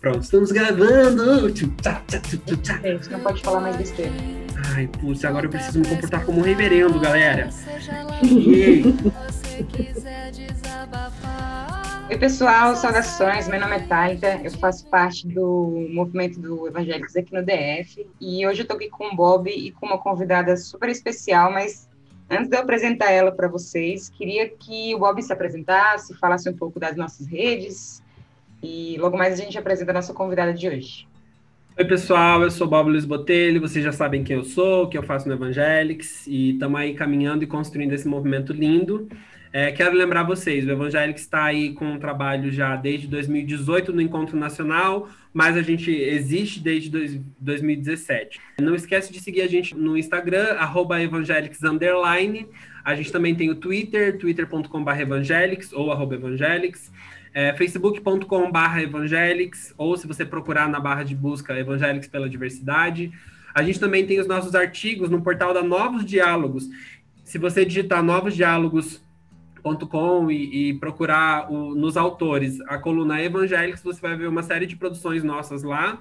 Pronto, estamos gravando! Gente, não pode falar mais besteira. Ai, putz, agora eu preciso me comportar como um reverendo, galera. Oi, pessoal, saudações. Meu nome é Thalita, eu faço parte do movimento do Evangélicos aqui no DF. E hoje eu tô aqui com o Bob e com uma convidada super especial, mas antes de eu apresentar ela para vocês, queria que o Bob se apresentasse, falasse um pouco das nossas redes, e logo mais a gente apresenta a nossa convidada de hoje. Oi, pessoal, eu sou Bob Luiz Botelho, vocês já sabem quem eu sou, o que eu faço no Evangelics, e estamos aí caminhando e construindo esse movimento lindo. É, quero lembrar vocês, o Evangelics está aí com um trabalho já desde 2018 no Encontro Nacional, mas a gente existe desde dois, 2017. Não esquece de seguir a gente no Instagram, arroba evangelics, A gente também tem o Twitter, twitter.com.br evangelics ou arroba evangelics é, facebook.com.br evangelics, ou se você procurar na barra de busca Evangelics pela Diversidade. A gente também tem os nossos artigos no portal da Novos Diálogos. Se você digitar novosdiálogos.com e, e procurar o, nos autores a coluna Evangelics, você vai ver uma série de produções nossas lá.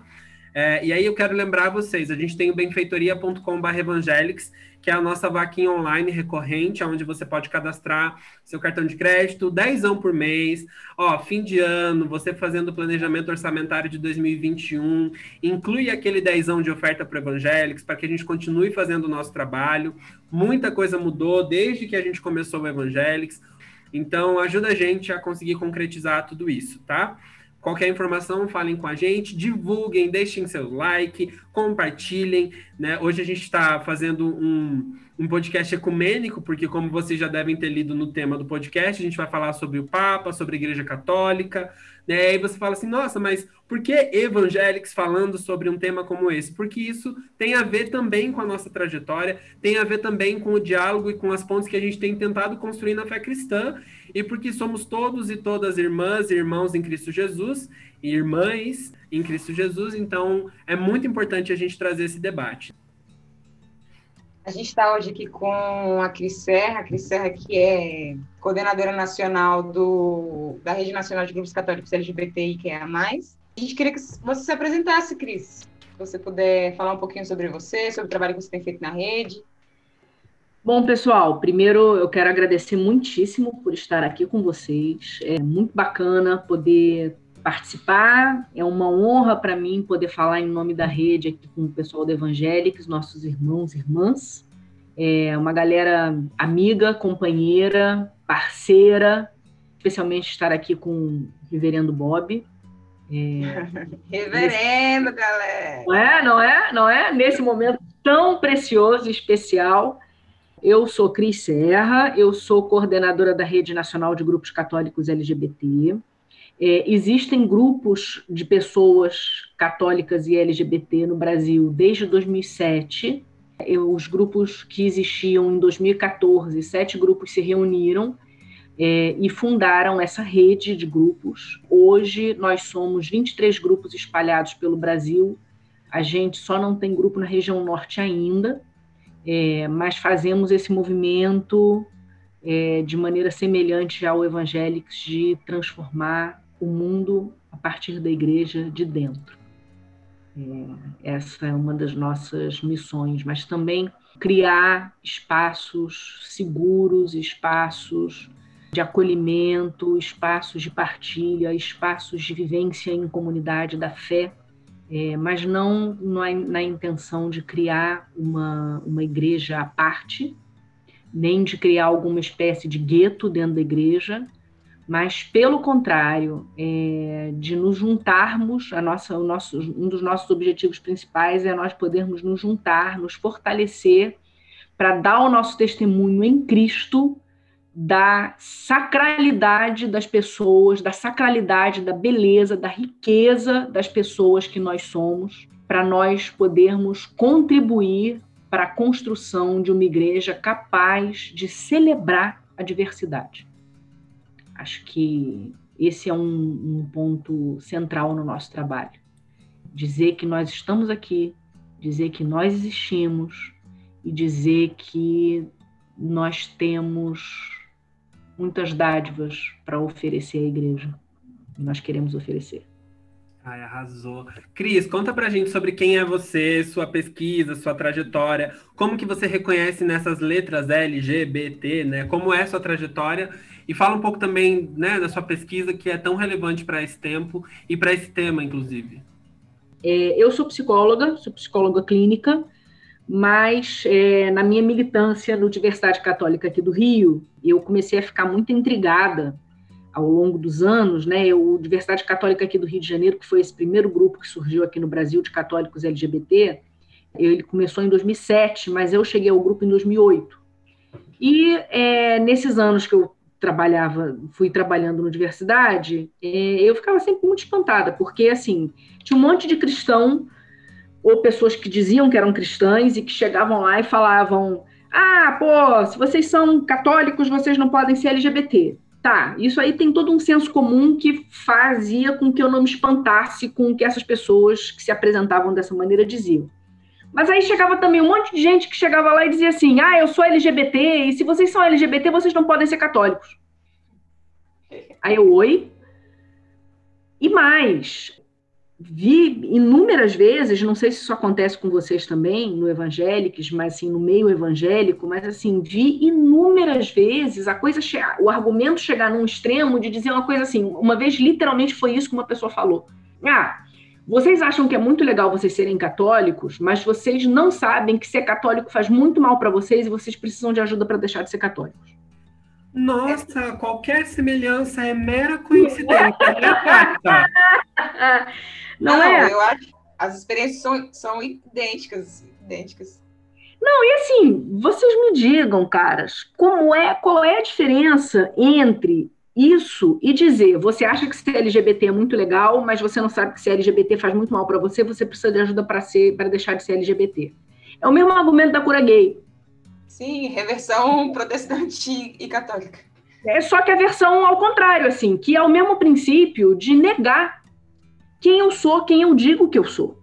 É, e aí eu quero lembrar vocês, a gente tem o benfeitoria.com.br evangelics, que é a nossa vaquinha online recorrente, onde você pode cadastrar seu cartão de crédito, dezão por mês, ó, fim de ano, você fazendo o planejamento orçamentário de 2021, inclui aquele dezão de oferta para evangélicos, para que a gente continue fazendo o nosso trabalho. Muita coisa mudou desde que a gente começou o Evangélicos, então ajuda a gente a conseguir concretizar tudo isso, tá? Qualquer informação, falem com a gente, divulguem, deixem seu like, compartilhem. Né? Hoje a gente está fazendo um, um podcast ecumênico, porque, como vocês já devem ter lido no tema do podcast, a gente vai falar sobre o Papa, sobre a Igreja Católica. Né? E você fala assim, nossa, mas por que evangélicos falando sobre um tema como esse? Porque isso tem a ver também com a nossa trajetória, tem a ver também com o diálogo e com as pontes que a gente tem tentado construir na fé cristã e porque somos todos e todas irmãs e irmãos em Cristo Jesus, e irmãs em Cristo Jesus, então é muito importante a gente trazer esse debate. A gente está hoje aqui com a Cris Serra, a Cris Serra que é coordenadora nacional do, da Rede Nacional de Grupos Católicos LGBTI, que é a mais. A gente queria que você se apresentasse, Cris. Se você puder falar um pouquinho sobre você, sobre o trabalho que você tem feito na rede. Bom, pessoal, primeiro eu quero agradecer muitíssimo por estar aqui com vocês. É muito bacana poder participar. É uma honra para mim poder falar em nome da rede aqui com o pessoal do Evangélicos, nossos irmãos e irmãs. É uma galera amiga, companheira, parceira, especialmente estar aqui com o Reverendo Bob. É, Reverendo, nesse... galera! Não é, não é, não é? Nesse momento tão precioso e especial eu sou Cris Serra, eu sou coordenadora da Rede Nacional de Grupos Católicos LGBT. É, existem grupos de pessoas católicas e LGBT no Brasil desde 2007. Eu, os grupos que existiam em 2014, sete grupos se reuniram é, e fundaram essa rede de grupos. Hoje nós somos 23 grupos espalhados pelo Brasil. A gente só não tem grupo na região norte ainda, é, mas fazemos esse movimento é, de maneira semelhante ao Evangélicos de transformar o mundo a partir da igreja de dentro. É, essa é uma das nossas missões, mas também criar espaços seguros, espaços de acolhimento, espaços de partilha, espaços de vivência em comunidade da fé é, mas não na, na, intenção de criar uma, uma igreja à parte, nem de criar alguma espécie de gueto dentro da igreja, mas pelo contrário, é, de nos juntarmos, a nossa, o nosso, um dos nossos objetivos principais é nós podermos nos juntar, nos fortalecer para dar o nosso testemunho em Cristo da sacralidade das pessoas, da sacralidade, da beleza, da riqueza das pessoas que nós somos, para nós podermos contribuir para a construção de uma igreja capaz de celebrar a diversidade. Acho que esse é um, um ponto central no nosso trabalho. Dizer que nós estamos aqui, dizer que nós existimos e dizer que nós temos muitas dádivas para oferecer à igreja. Nós queremos oferecer. Ai, arrasou. Cris, conta pra gente sobre quem é você, sua pesquisa, sua trajetória, como que você reconhece nessas letras L, G, B, T, né? Como é sua trajetória e fala um pouco também, né, da sua pesquisa que é tão relevante para esse tempo e para esse tema, inclusive. É, eu sou psicóloga, sou psicóloga clínica, mas é, na minha militância no Universidade Católica aqui do Rio, eu comecei a ficar muito intrigada ao longo dos anos, né, o Diversidade Católica aqui do Rio de Janeiro, que foi esse primeiro grupo que surgiu aqui no Brasil de católicos LGBT, ele começou em 2007, mas eu cheguei ao grupo em 2008. E é, nesses anos que eu trabalhava, fui trabalhando na diversidade, é, eu ficava sempre muito espantada, porque assim tinha um monte de cristão ou pessoas que diziam que eram cristãs e que chegavam lá e falavam: ah, pô, se vocês são católicos, vocês não podem ser LGBT. Tá, isso aí tem todo um senso comum que fazia com que eu não me espantasse com o que essas pessoas que se apresentavam dessa maneira diziam. Mas aí chegava também um monte de gente que chegava lá e dizia assim: ah, eu sou LGBT, e se vocês são LGBT, vocês não podem ser católicos. Aí eu, oi? E mais, vi inúmeras vezes, não sei se isso acontece com vocês também, no Evangélicos, mas assim, no meio evangélico, mas assim, vi inúmeras vezes a coisa, o argumento chegar num extremo de dizer uma coisa assim, uma vez literalmente foi isso que uma pessoa falou. Ah, vocês acham que é muito legal vocês serem católicos, mas vocês não sabem que ser católico faz muito mal para vocês e vocês precisam de ajuda para deixar de ser católicos. Nossa, qualquer semelhança é mera coincidência. Não, não é? eu acho as experiências são, são idênticas, idênticas. Não, e assim, vocês me digam, caras, como é, qual é a diferença entre isso e dizer, você acha que ser LGBT é muito legal, mas você não sabe que ser LGBT faz muito mal para você, você precisa de ajuda para ser, para deixar de ser LGBT. É o mesmo argumento da cura gay. Sim, reversão protestante e católica. É só que a versão ao contrário, assim, que é o mesmo princípio de negar quem eu sou, quem eu digo que eu sou.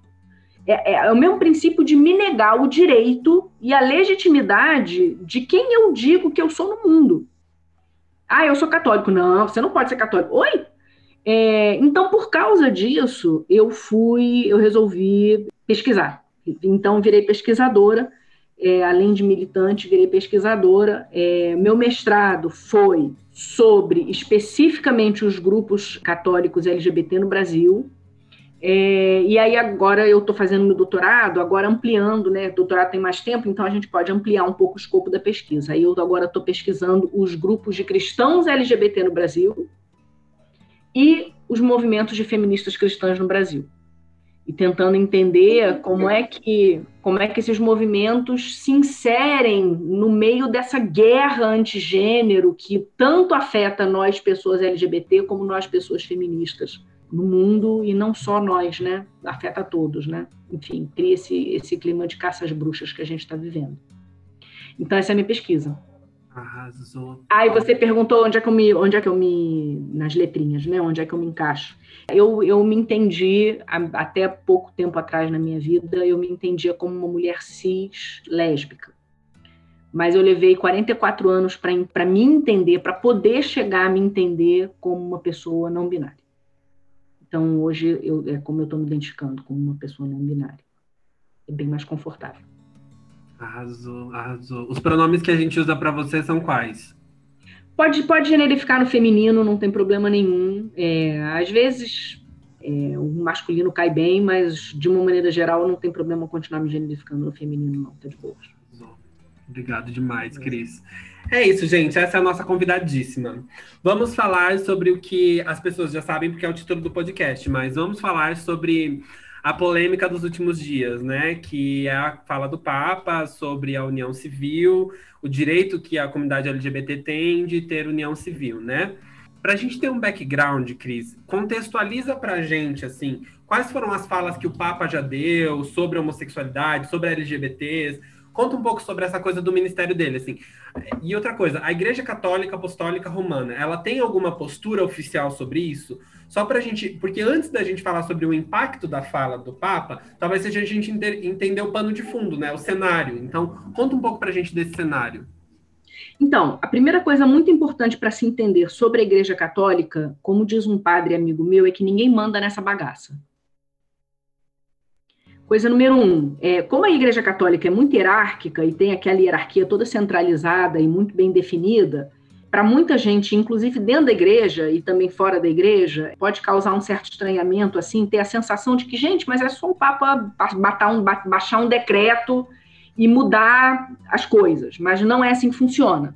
É, é, é, o mesmo princípio de me negar o direito e a legitimidade de quem eu digo que eu sou no mundo. Ah, eu sou católico. Não, você não pode ser católico. Oi? É, então, por causa disso, eu fui, eu resolvi pesquisar. Então, virei pesquisadora. É, além de militante, virei pesquisadora. É, meu mestrado foi sobre especificamente os grupos católicos LGBT no Brasil. É, e aí agora eu estou fazendo meu doutorado, agora ampliando, né? Doutorado tem mais tempo, então a gente pode ampliar um pouco o escopo da pesquisa. Aí eu agora estou pesquisando os grupos de cristãos LGBT no Brasil e os movimentos de feministas cristãs no Brasil. E tentando entender como é que como é que esses movimentos se inserem no meio dessa guerra antigênero que tanto afeta nós pessoas LGBT como nós pessoas feministas no mundo e não só nós, né? Afeta todos, né? Enfim, cria esse, esse clima de caça às bruxas que a gente está vivendo. Então, essa é a minha pesquisa. Arrasou. Aí você perguntou onde é que eu me, onde é que eu me, nas letrinhas, né? Onde é que eu me encaixo? Eu, eu me entendi até pouco tempo atrás na minha vida, eu me entendia como uma mulher cis lésbica. Mas eu levei 44 anos para me entender, para poder chegar a me entender como uma pessoa não binária. Então, hoje, eu, é como eu estou me identificando como uma pessoa não binária. É bem mais confortável. Arrasou, arrasou. Os pronomes que a gente usa para você são quais? Pode, pode generificar no feminino, não tem problema nenhum. É, às vezes é, o masculino cai bem, mas de uma maneira geral não tem problema continuar me generificando no feminino, não. Tá de boa. Obrigado demais, Cris. É isso, gente. Essa é a nossa convidadíssima. Vamos falar sobre o que as pessoas já sabem, porque é o título do podcast, mas vamos falar sobre a polêmica dos últimos dias, né? Que é a fala do Papa sobre a união civil, o direito que a comunidade LGBT tem de ter união civil, né? Para a gente ter um background, Cris, contextualiza para a gente, assim, quais foram as falas que o Papa já deu sobre homossexualidade, sobre LGBTs, Conta um pouco sobre essa coisa do ministério dele, assim. E outra coisa, a Igreja Católica Apostólica Romana, ela tem alguma postura oficial sobre isso? Só para a gente, porque antes da gente falar sobre o impacto da fala do Papa, talvez seja a gente entender o pano de fundo, né, o cenário. Então, conta um pouco para a gente desse cenário. Então, a primeira coisa muito importante para se entender sobre a Igreja Católica, como diz um padre amigo meu, é que ninguém manda nessa bagaça. Coisa número um, é, como a Igreja Católica é muito hierárquica e tem aquela hierarquia toda centralizada e muito bem definida, para muita gente, inclusive dentro da igreja e também fora da igreja, pode causar um certo estranhamento, assim, ter a sensação de que, gente, mas é só o Papa um, baixar um decreto e mudar as coisas. Mas não é assim que funciona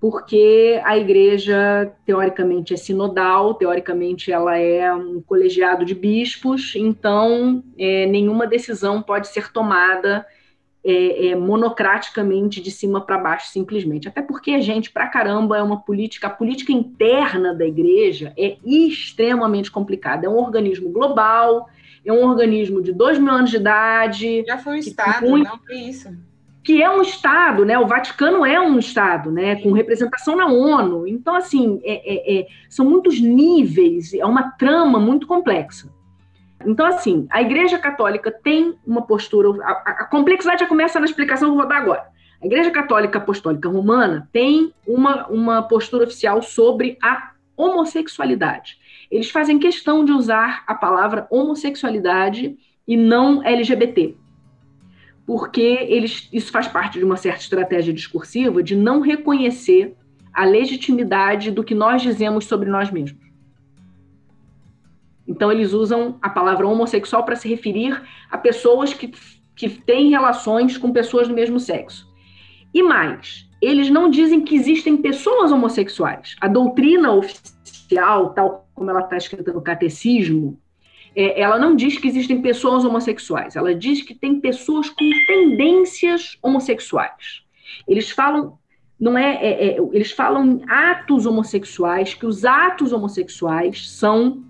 porque a igreja, teoricamente, é sinodal, teoricamente, ela é um colegiado de bispos, então é, nenhuma decisão pode ser tomada é, é, monocraticamente de cima para baixo, simplesmente. Até porque, a gente, para caramba, é uma política, a política interna da igreja é extremamente complicada. É um organismo global, é um organismo de dois mil anos de idade. Já foi um Estado, não foi isso que é um Estado, né? O Vaticano é um Estado, né? Com representação na ONU. Então, assim, é, é, é, são muitos níveis, é uma trama muito complexa. Então, assim, a Igreja Católica tem uma postura. A, a complexidade já começa na explicação que eu vou dar agora. A Igreja Católica Apostólica Romana tem uma, uma postura oficial sobre a homossexualidade. Eles fazem questão de usar a palavra homossexualidade e não LGBT porque eles, isso faz parte de uma certa estratégia discursiva de não reconhecer a legitimidade do que nós dizemos sobre nós mesmos. Então, eles usam a palavra homossexual para se referir a pessoas que, que têm relações com pessoas do mesmo sexo. E mais, eles não dizem que existem pessoas homossexuais. A doutrina oficial, tal como ela está escrita no catecismo, é, ela não diz que existem pessoas homossexuais, ela diz que tem pessoas com tendências homossexuais. Eles falam, não é, é, é eles falam atos homossexuais, que os atos homossexuais são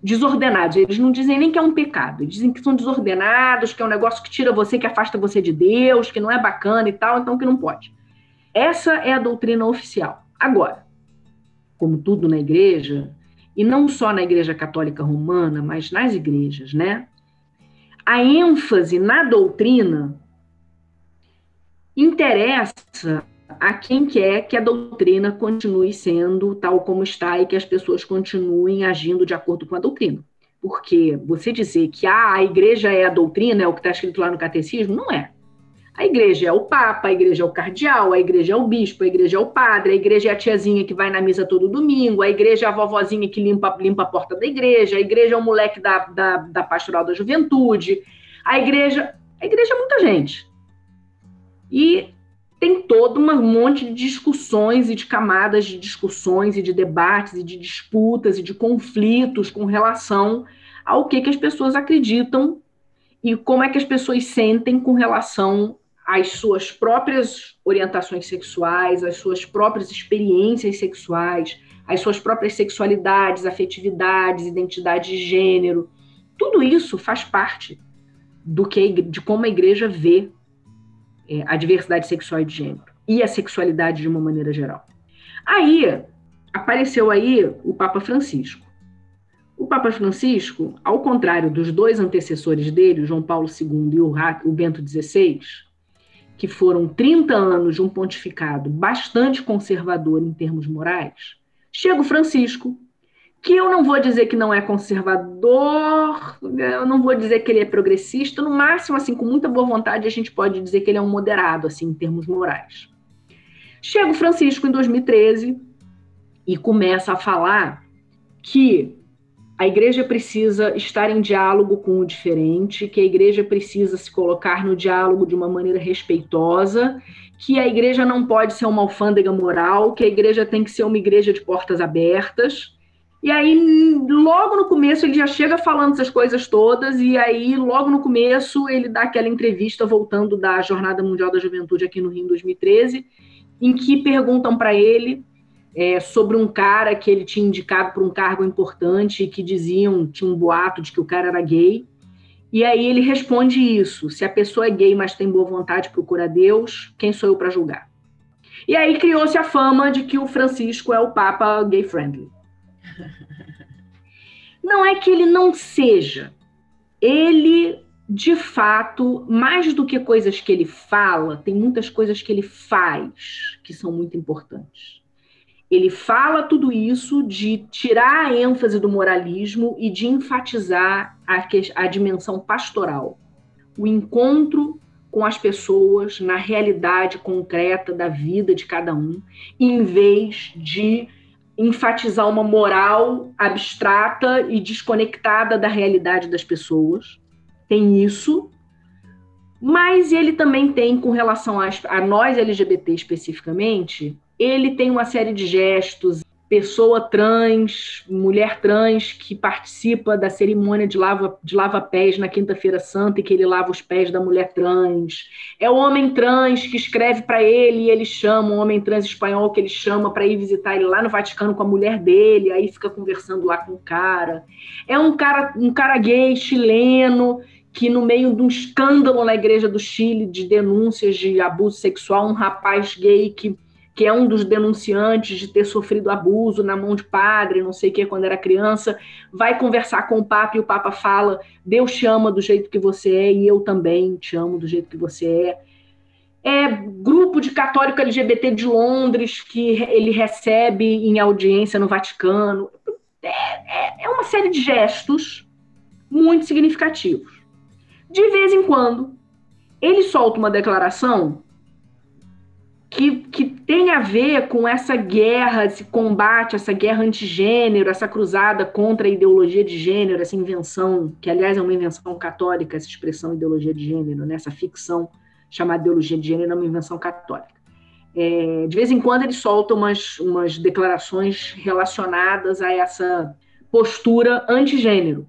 desordenados. Eles não dizem nem que é um pecado, eles dizem que são desordenados, que é um negócio que tira você, que afasta você de Deus, que não é bacana e tal, então que não pode. Essa é a doutrina oficial. Agora, como tudo na igreja, e não só na Igreja Católica Romana, mas nas igrejas, né? A ênfase na doutrina interessa a quem quer que a doutrina continue sendo tal como está e que as pessoas continuem agindo de acordo com a doutrina. Porque você dizer que ah, a igreja é a doutrina, é o que está escrito lá no catecismo, não é. A igreja é o papa, a igreja é o cardeal, a igreja é o bispo, a igreja é o padre, a igreja é a tiazinha que vai na missa todo domingo, a igreja é a vovozinha que limpa, limpa a porta da igreja, a igreja é o moleque da, da, da pastoral da juventude, a igreja. A igreja é muita gente. E tem todo um monte de discussões e de camadas de discussões e de debates e de disputas e de conflitos com relação ao que, que as pessoas acreditam e como é que as pessoas sentem com relação as suas próprias orientações sexuais, as suas próprias experiências sexuais, as suas próprias sexualidades, afetividades, identidade de gênero. Tudo isso faz parte do que de como a igreja vê é, a diversidade sexual e de gênero e a sexualidade de uma maneira geral. Aí apareceu aí o Papa Francisco. O Papa Francisco, ao contrário dos dois antecessores dele, João Paulo II e o Bento XVI, que foram 30 anos de um pontificado bastante conservador em termos morais, chega o Francisco, que eu não vou dizer que não é conservador, eu não vou dizer que ele é progressista, no máximo, assim, com muita boa vontade, a gente pode dizer que ele é um moderado, assim, em termos morais. Chega o Francisco em 2013 e começa a falar que a igreja precisa estar em diálogo com o diferente, que a igreja precisa se colocar no diálogo de uma maneira respeitosa, que a igreja não pode ser uma alfândega moral, que a igreja tem que ser uma igreja de portas abertas. E aí, logo no começo, ele já chega falando essas coisas todas, e aí, logo no começo, ele dá aquela entrevista voltando da Jornada Mundial da Juventude aqui no Rio em 2013, em que perguntam para ele é, sobre um cara que ele tinha indicado para um cargo importante e que diziam, tinha um boato de que o cara era gay. E aí ele responde isso: se a pessoa é gay, mas tem boa vontade, procura Deus, quem sou eu para julgar? E aí criou-se a fama de que o Francisco é o Papa gay friendly. Não é que ele não seja. Ele, de fato, mais do que coisas que ele fala, tem muitas coisas que ele faz que são muito importantes. Ele fala tudo isso de tirar a ênfase do moralismo e de enfatizar a, a dimensão pastoral. o encontro com as pessoas na realidade concreta da vida de cada um, em vez de enfatizar uma moral abstrata e desconectada da realidade das pessoas. Tem isso. Mas ele também tem, com relação a, a nós LGBT especificamente, ele tem uma série de gestos pessoa trans, mulher trans que participa da cerimônia de lava, de lava pés na quinta-feira santa e que ele lava os pés da mulher trans. É o homem trans que escreve para ele e ele chama, um homem trans espanhol que ele chama para ir visitar ele lá no Vaticano com a mulher dele, aí fica conversando lá com o cara. É um cara, um cara gay chileno que no meio de um escândalo na igreja do Chile de denúncias de abuso sexual, um rapaz gay que que é um dos denunciantes de ter sofrido abuso na mão de padre, não sei o que, quando era criança, vai conversar com o Papa e o Papa fala: Deus te ama do jeito que você é e eu também te amo do jeito que você é. É grupo de católico LGBT de Londres que ele recebe em audiência no Vaticano. É, é, é uma série de gestos muito significativos. De vez em quando, ele solta uma declaração que, que tem a ver com essa guerra, esse combate, essa guerra antigênero, essa cruzada contra a ideologia de gênero, essa invenção, que aliás é uma invenção católica, essa expressão ideologia de gênero, né? essa ficção chamada ideologia de gênero é uma invenção católica. É, de vez em quando ele solta umas, umas declarações relacionadas a essa postura antigênero.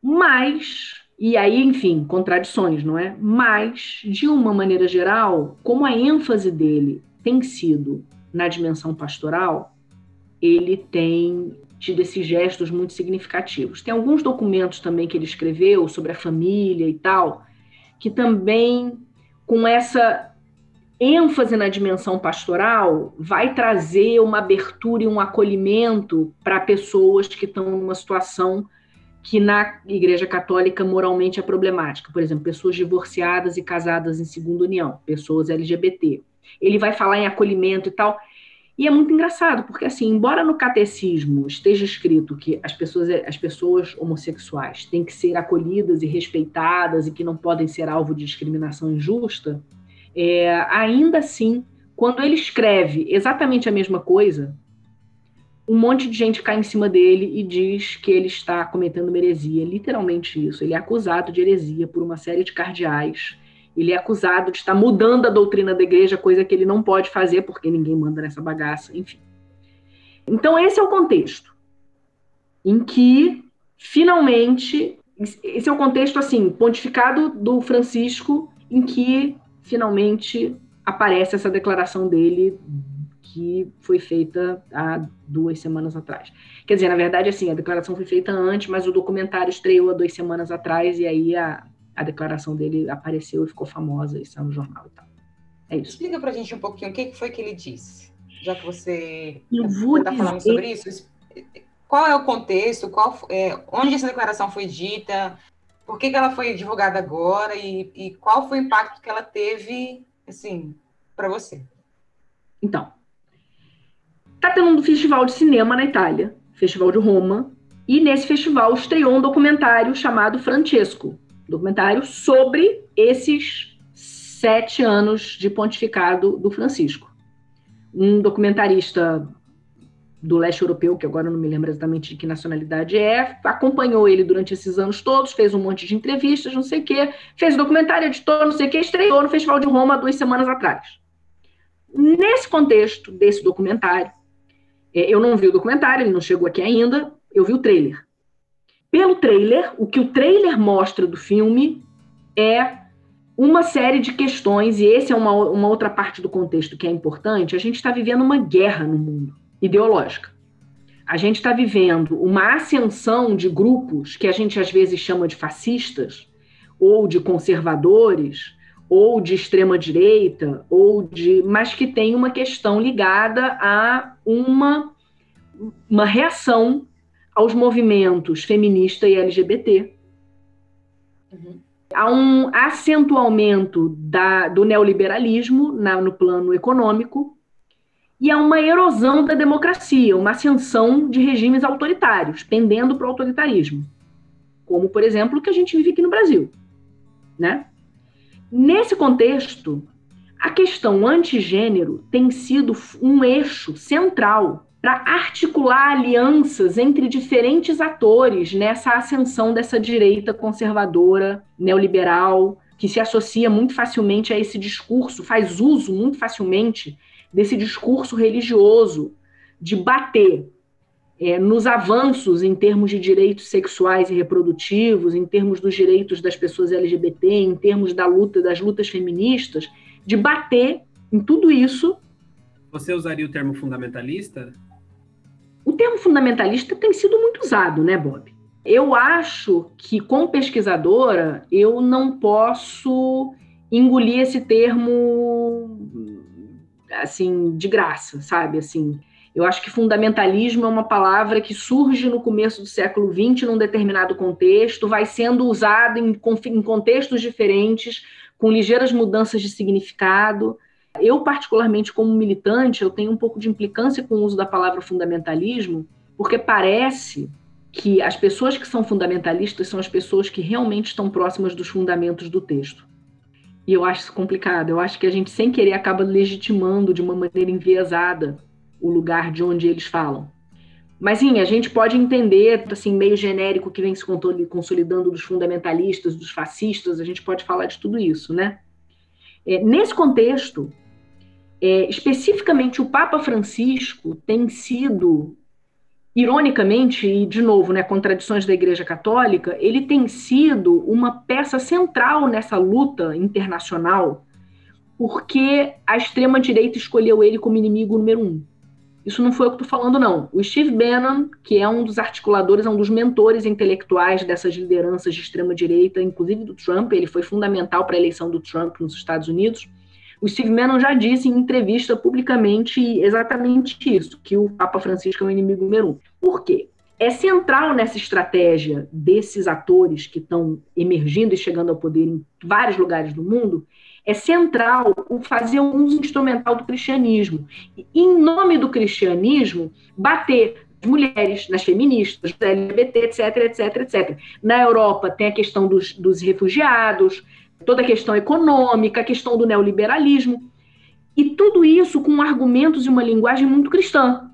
Mas e aí, enfim, contradições, não é? Mas, de uma maneira geral, como a ênfase dele tem sido na dimensão pastoral, ele tem tido esses gestos muito significativos. Tem alguns documentos também que ele escreveu sobre a família e tal, que também, com essa ênfase na dimensão pastoral, vai trazer uma abertura e um acolhimento para pessoas que estão numa situação que na Igreja Católica moralmente é problemática. Por exemplo, pessoas divorciadas e casadas em segunda união, pessoas LGBT. Ele vai falar em acolhimento e tal. E é muito engraçado, porque assim, embora no catecismo esteja escrito que as pessoas, as pessoas homossexuais têm que ser acolhidas e respeitadas e que não podem ser alvo de discriminação injusta, é, ainda assim, quando ele escreve exatamente a mesma coisa, um monte de gente cai em cima dele e diz que ele está cometendo heresia. Literalmente isso. Ele é acusado de heresia por uma série de cardeais. Ele é acusado de estar mudando a doutrina da igreja, coisa que ele não pode fazer porque ninguém manda nessa bagaça, enfim. Então, esse é o contexto em que, finalmente, esse é o contexto, assim, pontificado do Francisco, em que, finalmente, aparece essa declaração dele que foi feita há duas semanas atrás. Quer dizer, na verdade, assim, a declaração foi feita antes, mas o documentário estreou há duas semanas atrás e aí a, a declaração dele apareceu e ficou famosa e saiu no jornal e tal. É isso. Explica pra gente um pouquinho o que foi que ele disse, já que você está falando sobre isso. Qual é o contexto? Qual, é, onde essa declaração foi dita? Por que, que ela foi divulgada agora? E, e qual foi o impacto que ela teve, assim, para você? Então, Tá tendo um festival de cinema na Itália, Festival de Roma, e nesse festival estreou um documentário chamado Francesco, documentário sobre esses sete anos de pontificado do Francisco. Um documentarista do leste europeu, que agora não me lembro exatamente de que nacionalidade é, acompanhou ele durante esses anos todos, fez um monte de entrevistas, não sei o quê, fez documentário, editou, não sei o quê, estreou no Festival de Roma duas semanas atrás. Nesse contexto desse documentário, eu não vi o documentário, ele não chegou aqui ainda, eu vi o trailer. Pelo trailer, o que o trailer mostra do filme é uma série de questões, e essa é uma, uma outra parte do contexto que é importante. A gente está vivendo uma guerra no mundo ideológica. A gente está vivendo uma ascensão de grupos que a gente às vezes chama de fascistas, ou de conservadores, ou de extrema direita, ou de, mas que tem uma questão ligada a uma uma reação aos movimentos feminista e LGBT. Uhum. Há um acentuamento da, do neoliberalismo na, no plano econômico e há uma erosão da democracia, uma ascensão de regimes autoritários, pendendo para o autoritarismo como, por exemplo, o que a gente vive aqui no Brasil. Né? Nesse contexto, a questão antigênero tem sido um eixo central para articular alianças entre diferentes atores nessa ascensão dessa direita conservadora, neoliberal, que se associa muito facilmente a esse discurso, faz uso muito facilmente desse discurso religioso de bater é, nos avanços em termos de direitos sexuais e reprodutivos, em termos dos direitos das pessoas LGBT, em termos da luta das lutas feministas, de bater em tudo isso. Você usaria o termo fundamentalista? O termo fundamentalista tem sido muito usado, né, Bob? Eu acho que, como pesquisadora, eu não posso engolir esse termo assim de graça, sabe? Assim, eu acho que fundamentalismo é uma palavra que surge no começo do século XX num determinado contexto, vai sendo usado em, em contextos diferentes, com ligeiras mudanças de significado. Eu, particularmente, como militante, eu tenho um pouco de implicância com o uso da palavra fundamentalismo, porque parece que as pessoas que são fundamentalistas são as pessoas que realmente estão próximas dos fundamentos do texto. E eu acho isso complicado. Eu acho que a gente, sem querer, acaba legitimando de uma maneira enviesada o lugar de onde eles falam. Mas sim, a gente pode entender, assim, meio genérico que vem se consolidando dos fundamentalistas, dos fascistas, a gente pode falar de tudo isso, né? É, nesse contexto, é, especificamente o Papa Francisco tem sido, ironicamente, e de novo, né, contradições da Igreja Católica, ele tem sido uma peça central nessa luta internacional, porque a extrema-direita escolheu ele como inimigo número um. Isso não foi o que estou falando, não. O Steve Bannon, que é um dos articuladores, é um dos mentores intelectuais dessas lideranças de extrema-direita, inclusive do Trump, ele foi fundamental para a eleição do Trump nos Estados Unidos o Steve Bannon já disse em entrevista publicamente exatamente isso, que o Papa Francisco é o inimigo número um. Por quê? É central nessa estratégia desses atores que estão emergindo e chegando ao poder em vários lugares do mundo, é central o fazer um uso instrumental do cristianismo. E, em nome do cristianismo, bater nas mulheres, nas feministas, LGBT, etc, etc, etc. Na Europa tem a questão dos, dos refugiados, toda a questão econômica, a questão do neoliberalismo, e tudo isso com argumentos e uma linguagem muito cristã.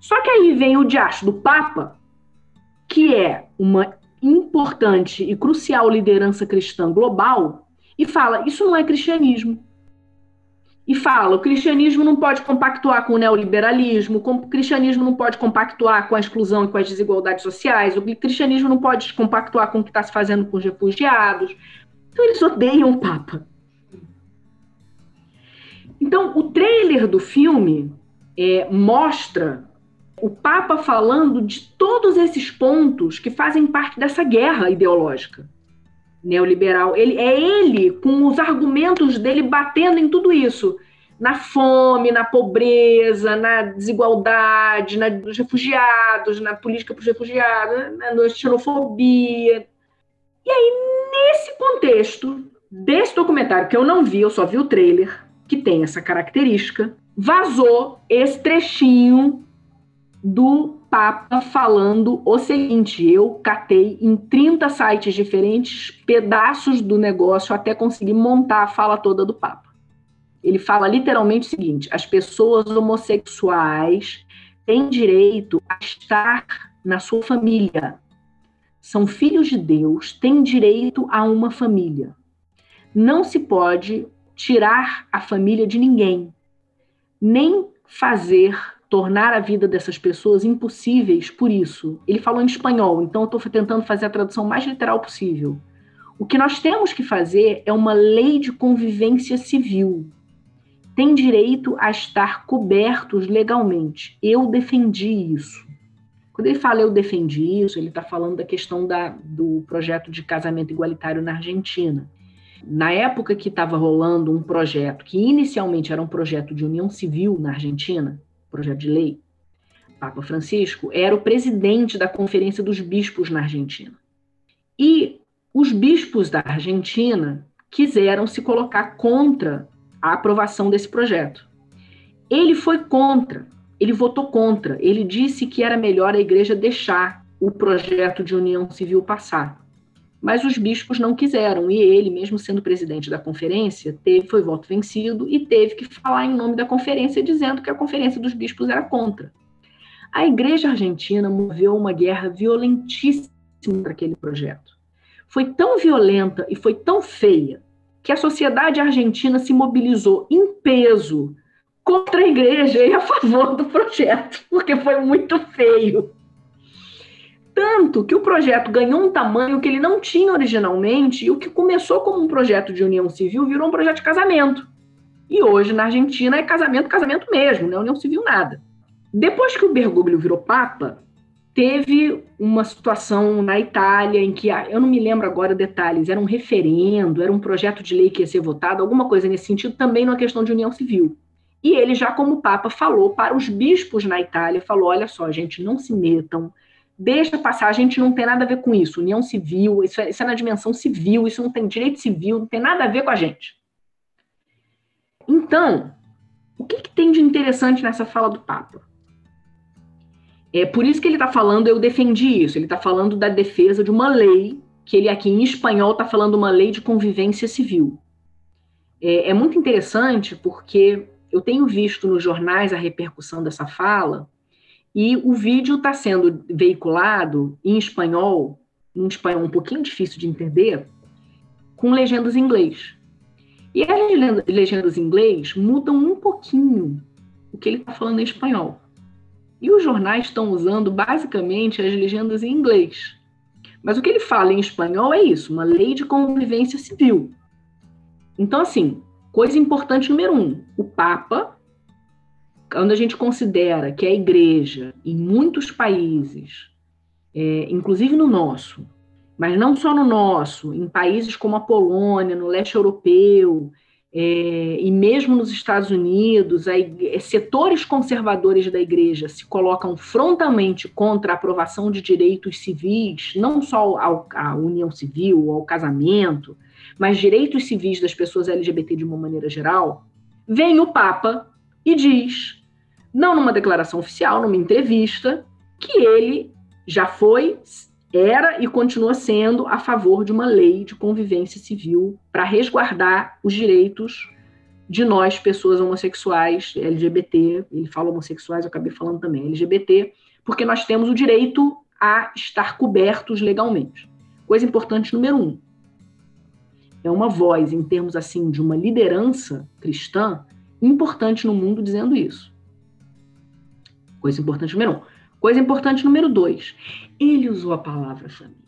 Só que aí vem o diacho do Papa, que é uma importante e crucial liderança cristã global, e fala: isso não é cristianismo. E fala: o cristianismo não pode compactuar com o neoliberalismo, o cristianismo não pode compactuar com a exclusão e com as desigualdades sociais, o cristianismo não pode compactuar com o que está se fazendo com os refugiados, então eles odeiam o Papa. Então o trailer do filme é, mostra o Papa falando de todos esses pontos que fazem parte dessa guerra ideológica neoliberal. Ele é ele com os argumentos dele batendo em tudo isso, na fome, na pobreza, na desigualdade, na, nos refugiados, na política para os refugiados, na, na xenofobia, e aí, nesse contexto desse documentário, que eu não vi, eu só vi o trailer, que tem essa característica, vazou esse trechinho do Papa falando o seguinte: eu catei em 30 sites diferentes pedaços do negócio até conseguir montar a fala toda do Papa. Ele fala literalmente o seguinte: as pessoas homossexuais têm direito a estar na sua família, são filhos de Deus, têm direito a uma família. Não se pode tirar a família de ninguém, nem fazer tornar a vida dessas pessoas impossíveis por isso. Ele falou em espanhol, então eu estou tentando fazer a tradução mais literal possível. O que nós temos que fazer é uma lei de convivência civil. Tem direito a estar cobertos legalmente. Eu defendi isso. Quando ele fala eu defendi isso, ele está falando da questão da, do projeto de casamento igualitário na Argentina. Na época que estava rolando um projeto, que inicialmente era um projeto de união civil na Argentina, projeto de lei, Papa Francisco era o presidente da Conferência dos Bispos na Argentina. E os bispos da Argentina quiseram se colocar contra a aprovação desse projeto. Ele foi contra, ele votou contra. Ele disse que era melhor a igreja deixar o projeto de união civil passar. Mas os bispos não quiseram, e ele, mesmo sendo presidente da conferência, teve, foi voto vencido e teve que falar em nome da conferência, dizendo que a conferência dos bispos era contra. A igreja argentina moveu uma guerra violentíssima para aquele projeto. Foi tão violenta e foi tão feia que a sociedade argentina se mobilizou em peso contra a igreja e a favor do projeto, porque foi muito feio. Tanto que o projeto ganhou um tamanho que ele não tinha originalmente, e o que começou como um projeto de união civil virou um projeto de casamento. E hoje, na Argentina, é casamento, casamento mesmo, não é união civil nada. Depois que o Bergoglio virou papa, teve uma situação na Itália em que, eu não me lembro agora detalhes, era um referendo, era um projeto de lei que ia ser votado, alguma coisa nesse sentido, também numa questão de união civil. E ele, já como Papa, falou para os bispos na Itália, falou, olha só, gente, não se metam, deixa passar, a gente não tem nada a ver com isso, união civil, isso é, isso é na dimensão civil, isso não tem direito civil, não tem nada a ver com a gente. Então, o que, que tem de interessante nessa fala do Papa? É por isso que ele está falando, eu defendi isso, ele está falando da defesa de uma lei, que ele aqui em espanhol está falando uma lei de convivência civil. É, é muito interessante porque eu tenho visto nos jornais a repercussão dessa fala, e o vídeo está sendo veiculado em espanhol, em espanhol um pouquinho difícil de entender, com legendas em inglês. E as legendas em inglês mudam um pouquinho o que ele está falando em espanhol. E os jornais estão usando basicamente as legendas em inglês. Mas o que ele fala em espanhol é isso: uma lei de convivência civil. Então, assim, Coisa importante número um: o Papa, quando a gente considera que a igreja, em muitos países, é, inclusive no nosso, mas não só no nosso, em países como a Polônia, no leste europeu, é, e mesmo nos Estados Unidos, a, setores conservadores da igreja se colocam frontalmente contra a aprovação de direitos civis, não só à união civil, ao casamento, mas direitos civis das pessoas LGBT de uma maneira geral, vem o Papa e diz, não numa declaração oficial, numa entrevista, que ele já foi, era e continua sendo a favor de uma lei de convivência civil para resguardar os direitos de nós, pessoas homossexuais, LGBT, ele fala homossexuais, eu acabei falando também, LGBT, porque nós temos o direito a estar cobertos legalmente. Coisa importante número um é uma voz, em termos assim, de uma liderança cristã importante no mundo dizendo isso. Coisa importante número um. Coisa importante número dois. Ele usou a palavra família.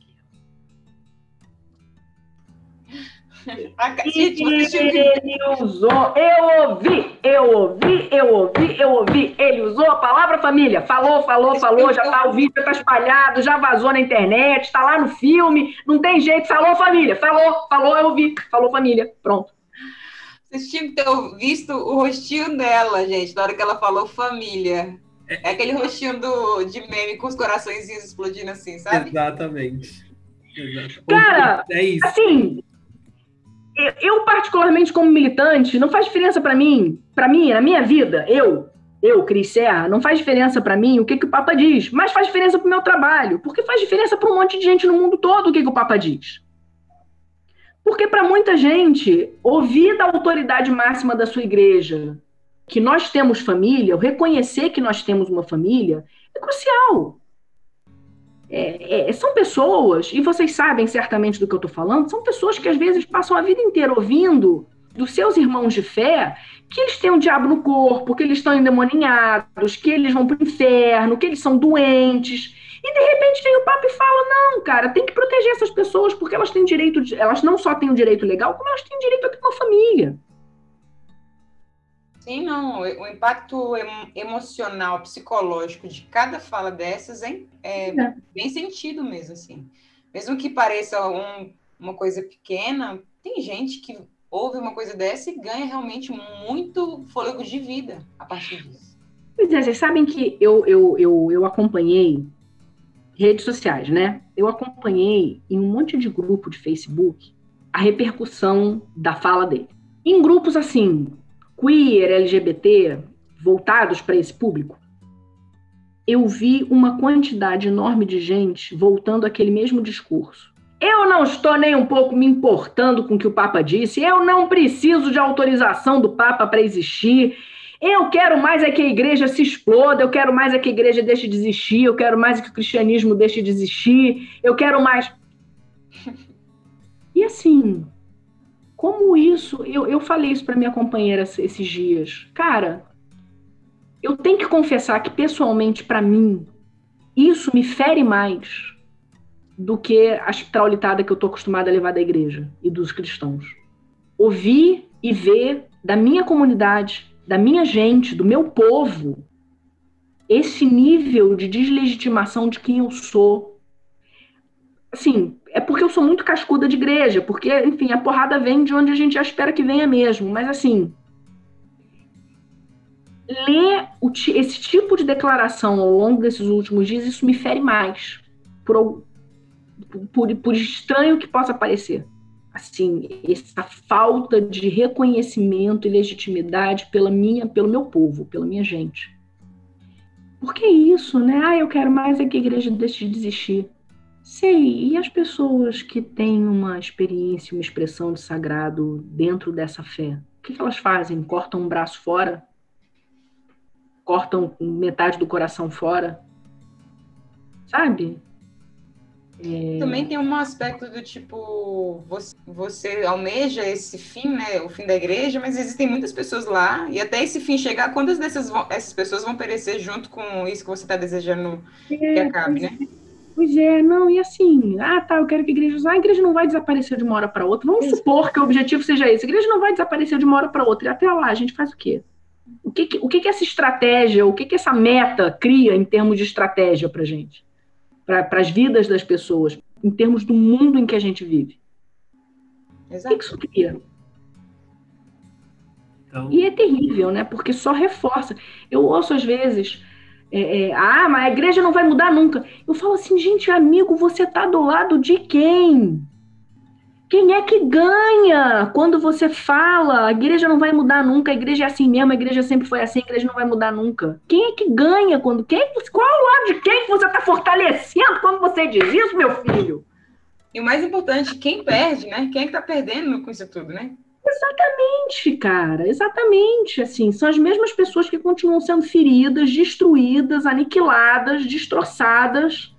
Ele usou, eu ouvi, eu ouvi, eu ouvi, eu ouvi. Ele usou a palavra família. Falou, falou, falou. Já tá o vídeo, já tá espalhado, já vazou na internet, tá lá no filme. Não tem jeito. Falou família, falou, falou, eu ouvi. Falou família. Pronto. Vocês tinham que ter visto o rostinho dela, gente, na hora que ela falou família. É aquele rostinho do, de meme com os coraçõezinhos explodindo assim, sabe? Exatamente. Cara, é isso. assim, eu particularmente como militante, não faz diferença para mim, para mim, na minha vida, eu, eu, Cris Serra, não faz diferença para mim o que, que o Papa diz, mas faz diferença para o meu trabalho, porque faz diferença para um monte de gente no mundo todo o que, que o Papa diz. Porque para muita gente, ouvir da autoridade máxima da sua igreja que nós temos família, reconhecer que nós temos uma família, é crucial. É, é, são pessoas, e vocês sabem certamente do que eu estou falando, são pessoas que às vezes passam a vida inteira ouvindo dos seus irmãos de fé que eles têm o um diabo no corpo, que eles estão endemoninhados, que eles vão para o inferno, que eles são doentes. E de repente vem o Papa e fala: não, cara, tem que proteger essas pessoas porque elas têm direito, de, elas não só têm o direito legal, como elas têm direito a ter uma família. Sim, não. O impacto emocional, psicológico de cada fala dessas é, é, é. bem sentido mesmo, assim. Mesmo que pareça um, uma coisa pequena, tem gente que ouve uma coisa dessa e ganha realmente muito fôlego de vida a partir disso. Pois é, vocês sabem que eu, eu, eu, eu acompanhei redes sociais, né? Eu acompanhei em um monte de grupo de Facebook a repercussão da fala dele. Em grupos assim, queer, LGBT, voltados para esse público. eu vi uma quantidade enorme de gente voltando àquele mesmo discurso. Eu não estou nem um pouco me importando com o que o Papa disse, eu não preciso de autorização do Papa para existir. Eu quero mais é que a igreja se exploda, eu quero mais é que a igreja deixe de existir, eu quero mais é que o cristianismo deixe de existir, eu quero mais. E assim, como isso? Eu, eu falei isso para minha companheira esses dias. Cara, eu tenho que confessar que, pessoalmente, para mim, isso me fere mais do que a traulitada que eu tô acostumada a levar da igreja e dos cristãos. Ouvir e ver da minha comunidade, da minha gente, do meu povo, esse nível de deslegitimação de quem eu sou. Assim, é porque eu sou muito cascuda de igreja, porque, enfim, a porrada vem de onde a gente já espera que venha mesmo. Mas, assim, ler o, esse tipo de declaração ao longo desses últimos dias, isso me fere mais, por, por, por estranho que possa parecer. Assim, essa falta de reconhecimento e legitimidade pela minha, pelo meu povo, pela minha gente. Por que isso, né? Ah, eu quero mais é que a igreja deixe de desistir. Sei, e as pessoas que têm uma experiência, uma expressão de sagrado dentro dessa fé? O que, elas fazem? Cortam um braço fora? Cortam metade do coração fora? Sabe? É... Também tem um aspecto do tipo, você, você, almeja esse fim, né, o fim da igreja, mas existem muitas pessoas lá, e até esse fim chegar, quantas dessas vão, essas pessoas vão perecer junto com isso que você está desejando é, que acabe, né? Pois é, não, e assim, ah, tá, eu quero que a igreja. Ah, a igreja não vai desaparecer de uma hora para outra. Vamos supor que o objetivo seja esse. A igreja não vai desaparecer de uma hora para outra. E até lá, a gente faz o quê? O que, que o que, que essa estratégia, o que, que essa meta cria em termos de estratégia para gente? Para as vidas das pessoas, em termos do mundo em que a gente vive? Exato. O que, que isso cria? Então... E é terrível, né? Porque só reforça. Eu ouço às vezes é, é, ah, mas a igreja não vai mudar nunca. Eu falo assim, gente, amigo, você está do lado de quem? Quem é que ganha quando você fala a igreja não vai mudar nunca, a igreja é assim mesmo, a igreja sempre foi assim, a igreja não vai mudar nunca? Quem é que ganha quando. Quem, qual o lado de quem você está fortalecendo quando você diz isso, meu filho? E o mais importante, quem perde, né? Quem é que está perdendo com isso tudo, né? Exatamente, cara, exatamente. Assim, são as mesmas pessoas que continuam sendo feridas, destruídas, aniquiladas, destroçadas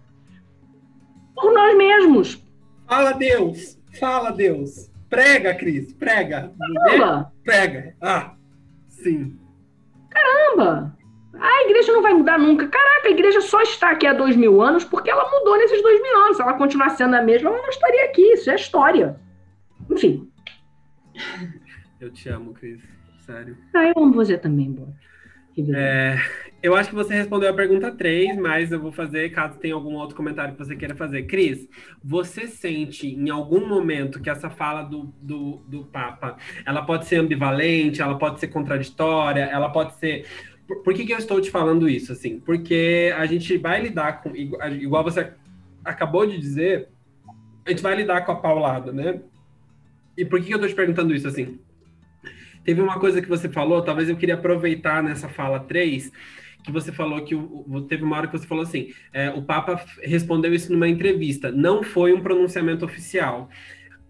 por nós mesmos. Fala Deus, fala Deus. Prega, Cris, prega. Caramba. Prega. Ah, sim. Caramba! A igreja não vai mudar nunca. Caraca, a igreja só está aqui há dois mil anos porque ela mudou nesses dois mil anos. Se ela continuar sendo a mesma, ela não estaria aqui. Isso é história. Enfim, eu te amo, Cris. Sério. Ah, eu amo você também, Boa. É, eu acho que você respondeu a pergunta 3, mas eu vou fazer caso tenha algum outro comentário que você queira fazer. Cris, você sente em algum momento que essa fala do, do, do Papa ela pode ser ambivalente, ela pode ser contraditória, ela pode ser. Por, por que, que eu estou te falando isso? assim? Porque a gente vai lidar com. Igual você acabou de dizer, a gente vai lidar com a paulada, né? E por que eu estou te perguntando isso assim? Teve uma coisa que você falou, talvez eu queria aproveitar nessa fala 3, que você falou que teve uma hora que você falou assim: é, o Papa respondeu isso numa entrevista, não foi um pronunciamento oficial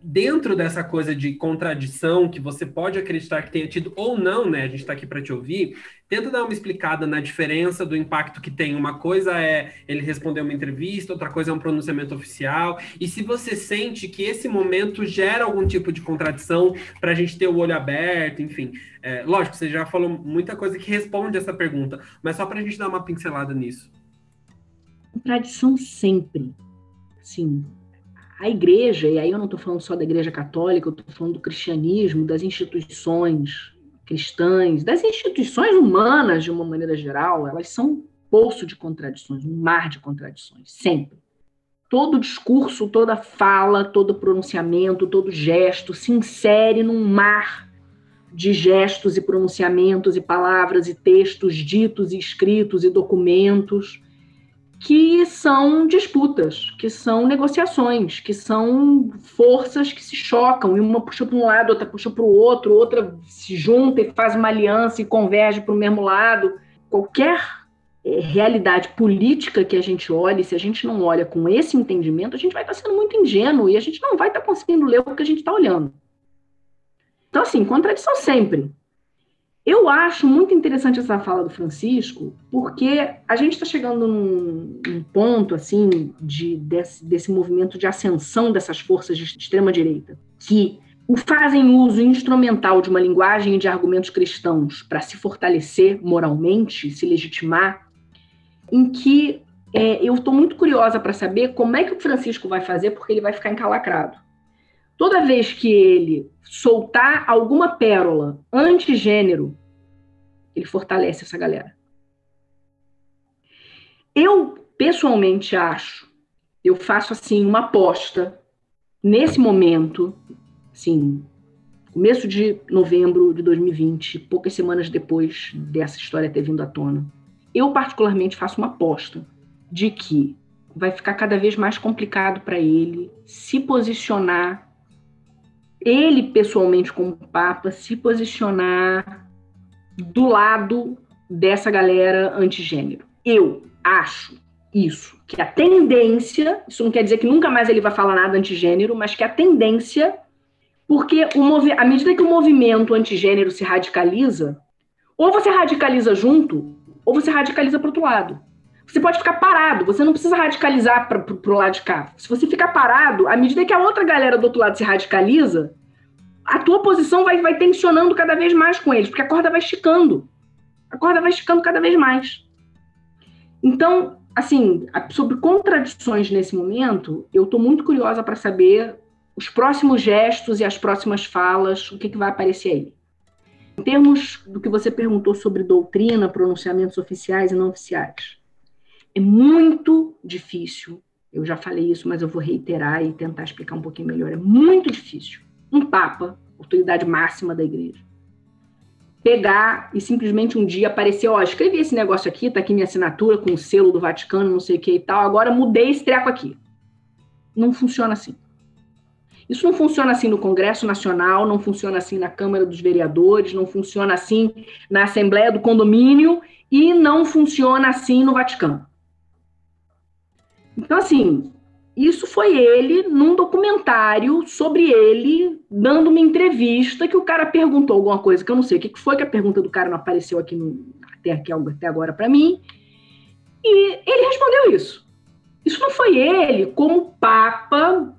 dentro dessa coisa de contradição que você pode acreditar que tenha tido ou não, né? A gente está aqui para te ouvir. Tenta dar uma explicada na diferença do impacto que tem. Uma coisa é ele responder uma entrevista, outra coisa é um pronunciamento oficial. E se você sente que esse momento gera algum tipo de contradição para a gente ter o olho aberto, enfim. É, lógico, você já falou muita coisa que responde essa pergunta, mas só para a gente dar uma pincelada nisso. Contradição sempre. Sim, a igreja, e aí eu não estou falando só da igreja católica, eu estou falando do cristianismo, das instituições cristãs, das instituições humanas de uma maneira geral, elas são um poço de contradições, um mar de contradições, sempre. Todo discurso, toda fala, todo pronunciamento, todo gesto se insere num mar de gestos e pronunciamentos e palavras e textos ditos e escritos e documentos que são disputas, que são negociações, que são forças que se chocam, e uma puxa para um lado, outra puxa para o outro, outra se junta e faz uma aliança e converge para o mesmo lado. Qualquer é, realidade política que a gente olha, se a gente não olha com esse entendimento, a gente vai estar sendo muito ingênuo e a gente não vai estar conseguindo ler o que a gente está olhando. Então, assim, contradição sempre. Eu acho muito interessante essa fala do Francisco, porque a gente está chegando num, num, ponto assim de, desse, desse movimento de ascensão dessas forças de extrema direita, que o fazem uso instrumental de uma linguagem e de argumentos cristãos para se fortalecer moralmente, se legitimar, em que é, eu estou muito curiosa para saber como é que o Francisco vai fazer, porque ele vai ficar encalacrado. Toda vez que ele soltar alguma pérola antigênero, ele fortalece essa galera. Eu, pessoalmente, acho, eu faço assim uma aposta nesse momento, assim, começo de novembro de 2020, poucas semanas depois dessa história ter vindo à tona. Eu, particularmente, faço uma aposta de que vai ficar cada vez mais complicado para ele se posicionar, ele pessoalmente como Papa, se posicionar do lado dessa galera antigênero. Eu acho isso, que a tendência, isso não quer dizer que nunca mais ele vai falar nada antigênero, mas que a tendência, porque o à medida que o movimento antigênero se radicaliza, ou você radicaliza junto, ou você radicaliza para outro lado. Você pode ficar parado, você não precisa radicalizar para o lado de cá. Se você ficar parado, à medida que a outra galera do outro lado se radicaliza, a tua posição vai, vai tensionando cada vez mais com eles, porque a corda vai esticando. A corda vai esticando cada vez mais. Então, assim, sobre contradições nesse momento, eu estou muito curiosa para saber os próximos gestos e as próximas falas, o que, que vai aparecer aí. Em termos do que você perguntou sobre doutrina, pronunciamentos oficiais e não oficiais, é muito difícil. Eu já falei isso, mas eu vou reiterar e tentar explicar um pouquinho melhor. É muito difícil um papa, autoridade máxima da igreja, pegar e simplesmente um dia aparecer, ó, escrevi esse negócio aqui, tá aqui minha assinatura com o selo do Vaticano, não sei o que e tal, agora mudei esse treco aqui. Não funciona assim. Isso não funciona assim no Congresso Nacional, não funciona assim na Câmara dos Vereadores, não funciona assim na Assembleia do Condomínio e não funciona assim no Vaticano. Então, assim, isso foi ele num documentário sobre ele, dando uma entrevista que o cara perguntou alguma coisa que eu não sei o que foi, que a pergunta do cara não apareceu aqui, no, até, aqui até agora para mim. E ele respondeu isso. Isso não foi ele, como Papa,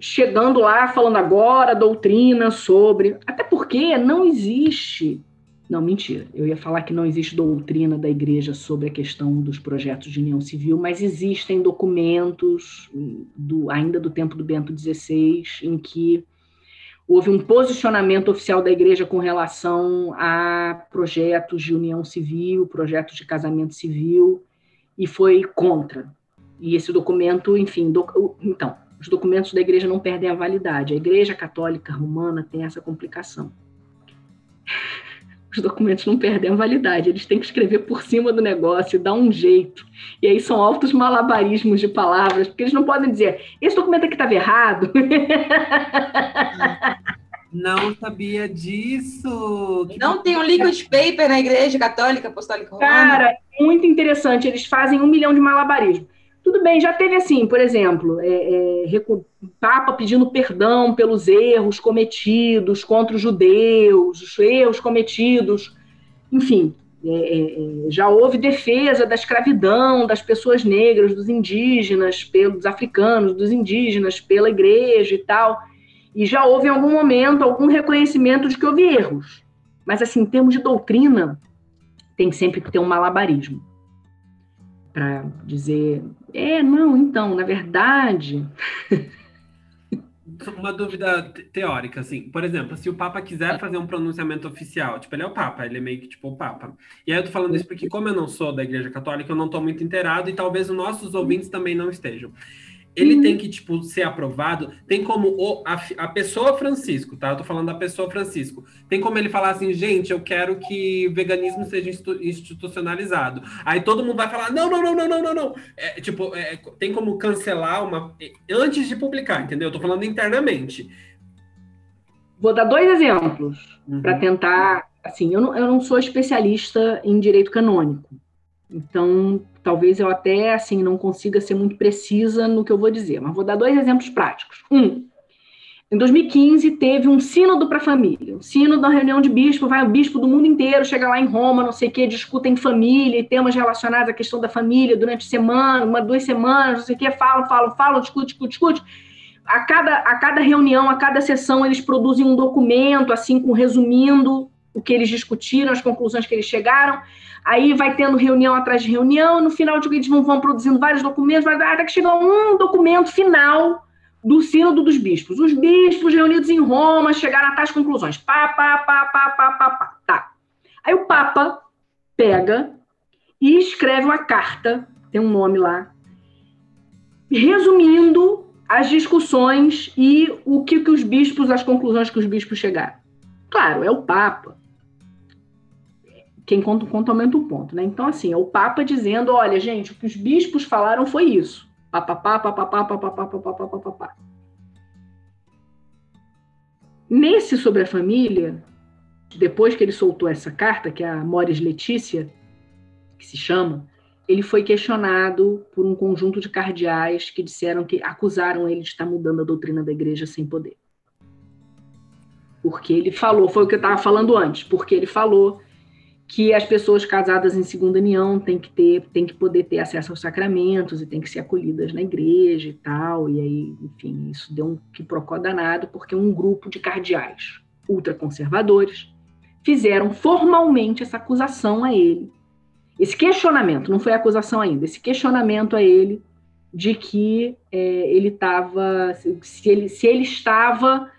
chegando lá falando agora doutrina sobre. Até porque não existe não, mentira. Eu ia falar que não existe doutrina da igreja sobre a questão dos projetos de união civil, mas existem documentos do, ainda do tempo do Bento XVI em que houve um posicionamento oficial da igreja com relação a projetos de união civil, projetos de casamento civil, e foi contra. E esse documento, enfim, então, os documentos da igreja não perdem a validade. A igreja católica romana tem essa complicação os documentos não perdem a validade, eles têm que escrever por cima do negócio, dar um jeito. E aí são altos malabarismos de palavras, porque eles não podem dizer, esse documento aqui estava errado. Não sabia disso. Que não tem um liquid paper na Igreja Católica Apostólica Romana? Cara, muito interessante. Eles fazem um milhão de malabarismos. Tudo bem, já teve assim, por exemplo, é, é, Papa pedindo perdão pelos erros cometidos contra os judeus, os erros cometidos, enfim, é, é, é, já houve defesa da escravidão das pessoas negras, dos indígenas, pelos africanos, dos indígenas, pela igreja e tal, e já houve em algum momento algum reconhecimento de que houve erros. Mas, assim, em termos de doutrina, tem sempre que ter um malabarismo para dizer, é, não, então, na verdade. Uma dúvida teórica, assim, por exemplo, se o Papa quiser fazer um pronunciamento oficial, tipo, ele é o Papa, ele é meio que tipo o Papa. E aí eu tô falando isso porque, como eu não sou da Igreja Católica, eu não tô muito inteirado e talvez os nossos ouvintes também não estejam ele uhum. tem que, tipo, ser aprovado. Tem como o, a, a, pessoa Francisco, tá? Eu tô falando da pessoa Francisco. Tem como ele falar assim, gente, eu quero que veganismo seja institucionalizado. Aí todo mundo vai falar, não, não, não, não, não, não, não. É, tipo, é, tem como cancelar uma. Antes de publicar, entendeu? Eu tô falando internamente. Vou dar dois exemplos uhum. para tentar. Assim, eu não, eu não sou especialista em direito canônico. Então, talvez eu até assim não consiga ser muito precisa no que eu vou dizer, mas vou dar dois exemplos práticos. Um, em 2015 teve um sínodo para a família, um sínodo da reunião de bispo, vai o bispo do mundo inteiro, chega lá em Roma, não sei o que, discutem família e temas relacionados à questão da família durante semana, uma, duas semanas, não sei o que, falam, falam, falam, discute, discute, discute. A cada, a cada reunião, a cada sessão, eles produzem um documento, assim, com resumindo o que eles discutiram, as conclusões que eles chegaram. Aí vai tendo reunião atrás de reunião, no final de eles vão, vão produzindo vários documentos, até que chega um documento final do Sínodo dos Bispos. Os bispos reunidos em Roma chegaram a tais conclusões. Pá, pá, pá, pá, pá, pá, pá. Tá. Aí o Papa pega e escreve uma carta, tem um nome lá, resumindo as discussões e o que, que os bispos, as conclusões que os bispos chegaram. Claro, é o Papa quem conta, conta aumenta o ponto, né? Então, assim, é o Papa dizendo, olha, gente, o que os bispos falaram foi isso. Papapá, papapá, papapá, papapá, papapá. Nesse sobre a família, depois que ele soltou essa carta, que é a Mores Letícia, que se chama, ele foi questionado por um conjunto de cardeais que disseram que acusaram ele de estar mudando a doutrina da igreja sem poder. Porque ele falou, foi o que eu estava falando antes, porque ele falou que as pessoas casadas em segunda união têm que ter, têm que poder ter acesso aos sacramentos e têm que ser acolhidas na igreja e tal. E aí, enfim, isso deu um quiprocó danado, porque um grupo de cardeais ultraconservadores fizeram formalmente essa acusação a ele. Esse questionamento, não foi acusação ainda, esse questionamento a ele de que é, ele estava, se ele, se ele estava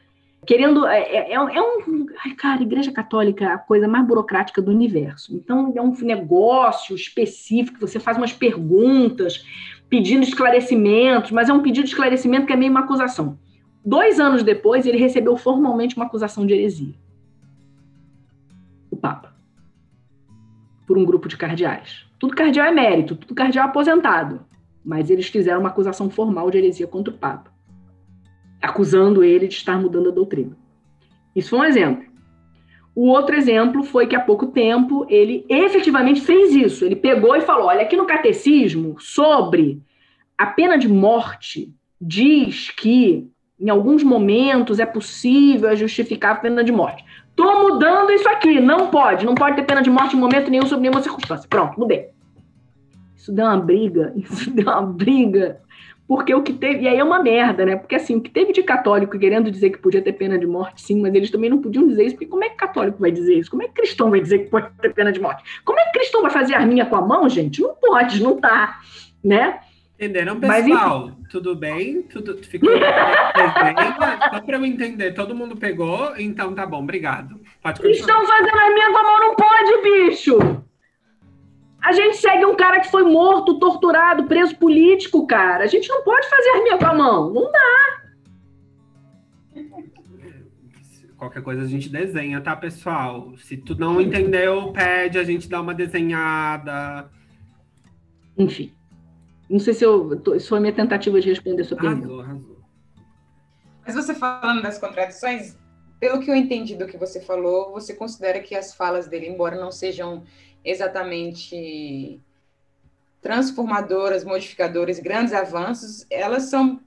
querendo. É, é, é, um. Ai, cara, Igreja Católica é a coisa mais burocrática do universo. Então, é um negócio específico, você faz umas perguntas, pedindo esclarecimentos, mas é um pedido de esclarecimento que é meio uma acusação. Dois anos depois, ele recebeu formalmente uma acusação de heresia. O Papa. Por um grupo de cardeais. Tudo cardeal é mérito, tudo cardeal é aposentado. Mas eles fizeram uma acusação formal de heresia contra o Papa acusando ele de estar mudando a doutrina. Isso foi um exemplo. O outro exemplo foi que há pouco tempo ele efetivamente fez isso. Ele pegou e falou: olha, aqui no catecismo, sobre a pena de morte, diz que em alguns momentos é possível justificar a pena de morte. Estou mudando isso aqui, não pode, não pode ter pena de morte em momento nenhum, sob nenhuma circunstância. Pronto, mudei. Isso deu uma briga, isso deu uma briga porque o que teve, e aí é uma merda, né? Porque assim, o que teve de católico querendo dizer que podia ter pena de morte, sim, mas eles também não podiam dizer isso, porque como é que católico vai dizer isso? Como é que cristão vai dizer que pode ter pena de morte? Como é que cristão vai fazer arminha com a mão, gente? Não pode, não tá, né? Entenderam, pessoal? Mas, Tudo bem? Tudo ficou bem? Só para eu entender, todo mundo pegou? Então tá bom, obrigado. Pode Estão fazendo arminha com a mão, não pode, bicho! A gente segue um cara que foi morto, torturado, preso político, cara. A gente não pode fazer arminha com a mão. Não dá. Qualquer coisa a gente desenha, tá, pessoal? Se tu não entendeu, pede, a gente dá uma desenhada. Enfim. Não sei se eu. Isso foi minha tentativa de responder a sua pergunta. Arrasou, arrasou. Mas você falando das contradições, pelo que eu entendi do que você falou, você considera que as falas dele, embora não sejam exatamente transformadoras, modificadoras, grandes avanços, elas são,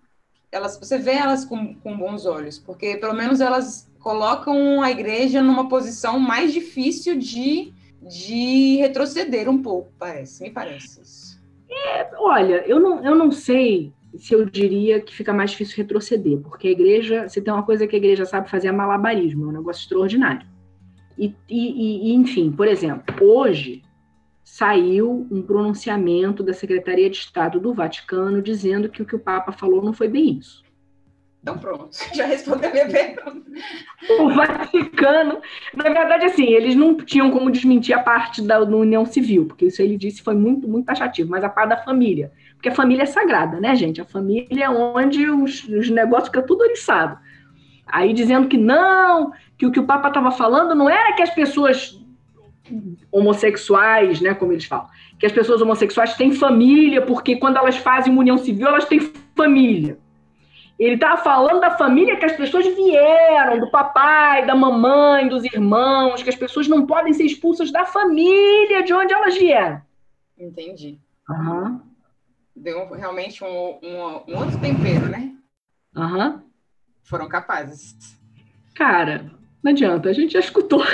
elas, você vê elas com, com bons olhos, porque pelo menos elas colocam a igreja numa posição mais difícil de, de retroceder um pouco, parece, me parece. É, olha, eu não, eu não sei se eu diria que fica mais difícil retroceder, porque a igreja, se tem uma coisa que a igreja sabe fazer é malabarismo, é um negócio extraordinário. E, e, e, enfim, por exemplo, hoje saiu um pronunciamento da Secretaria de Estado do Vaticano dizendo que o que o Papa falou não foi bem isso. Então pronto, já respondeu a minha pergunta. O Vaticano, na verdade, assim, eles não tinham como desmentir a parte da, da União Civil, porque isso ele disse foi muito, muito taxativo, mas a parte da família. Porque a família é sagrada, né, gente? A família é onde os, os negócios ficam tudo oriçado. Aí dizendo que não, que o que o Papa estava falando não era que as pessoas homossexuais, né, como eles falam, que as pessoas homossexuais têm família, porque quando elas fazem união civil, elas têm família. Ele estava falando da família que as pessoas vieram, do papai, da mamãe, dos irmãos, que as pessoas não podem ser expulsas da família de onde elas vieram. Entendi. Uhum. Deu realmente um, um, um outro tempero, né? Uhum. Foram capazes. Cara, não adianta, a gente já escutou.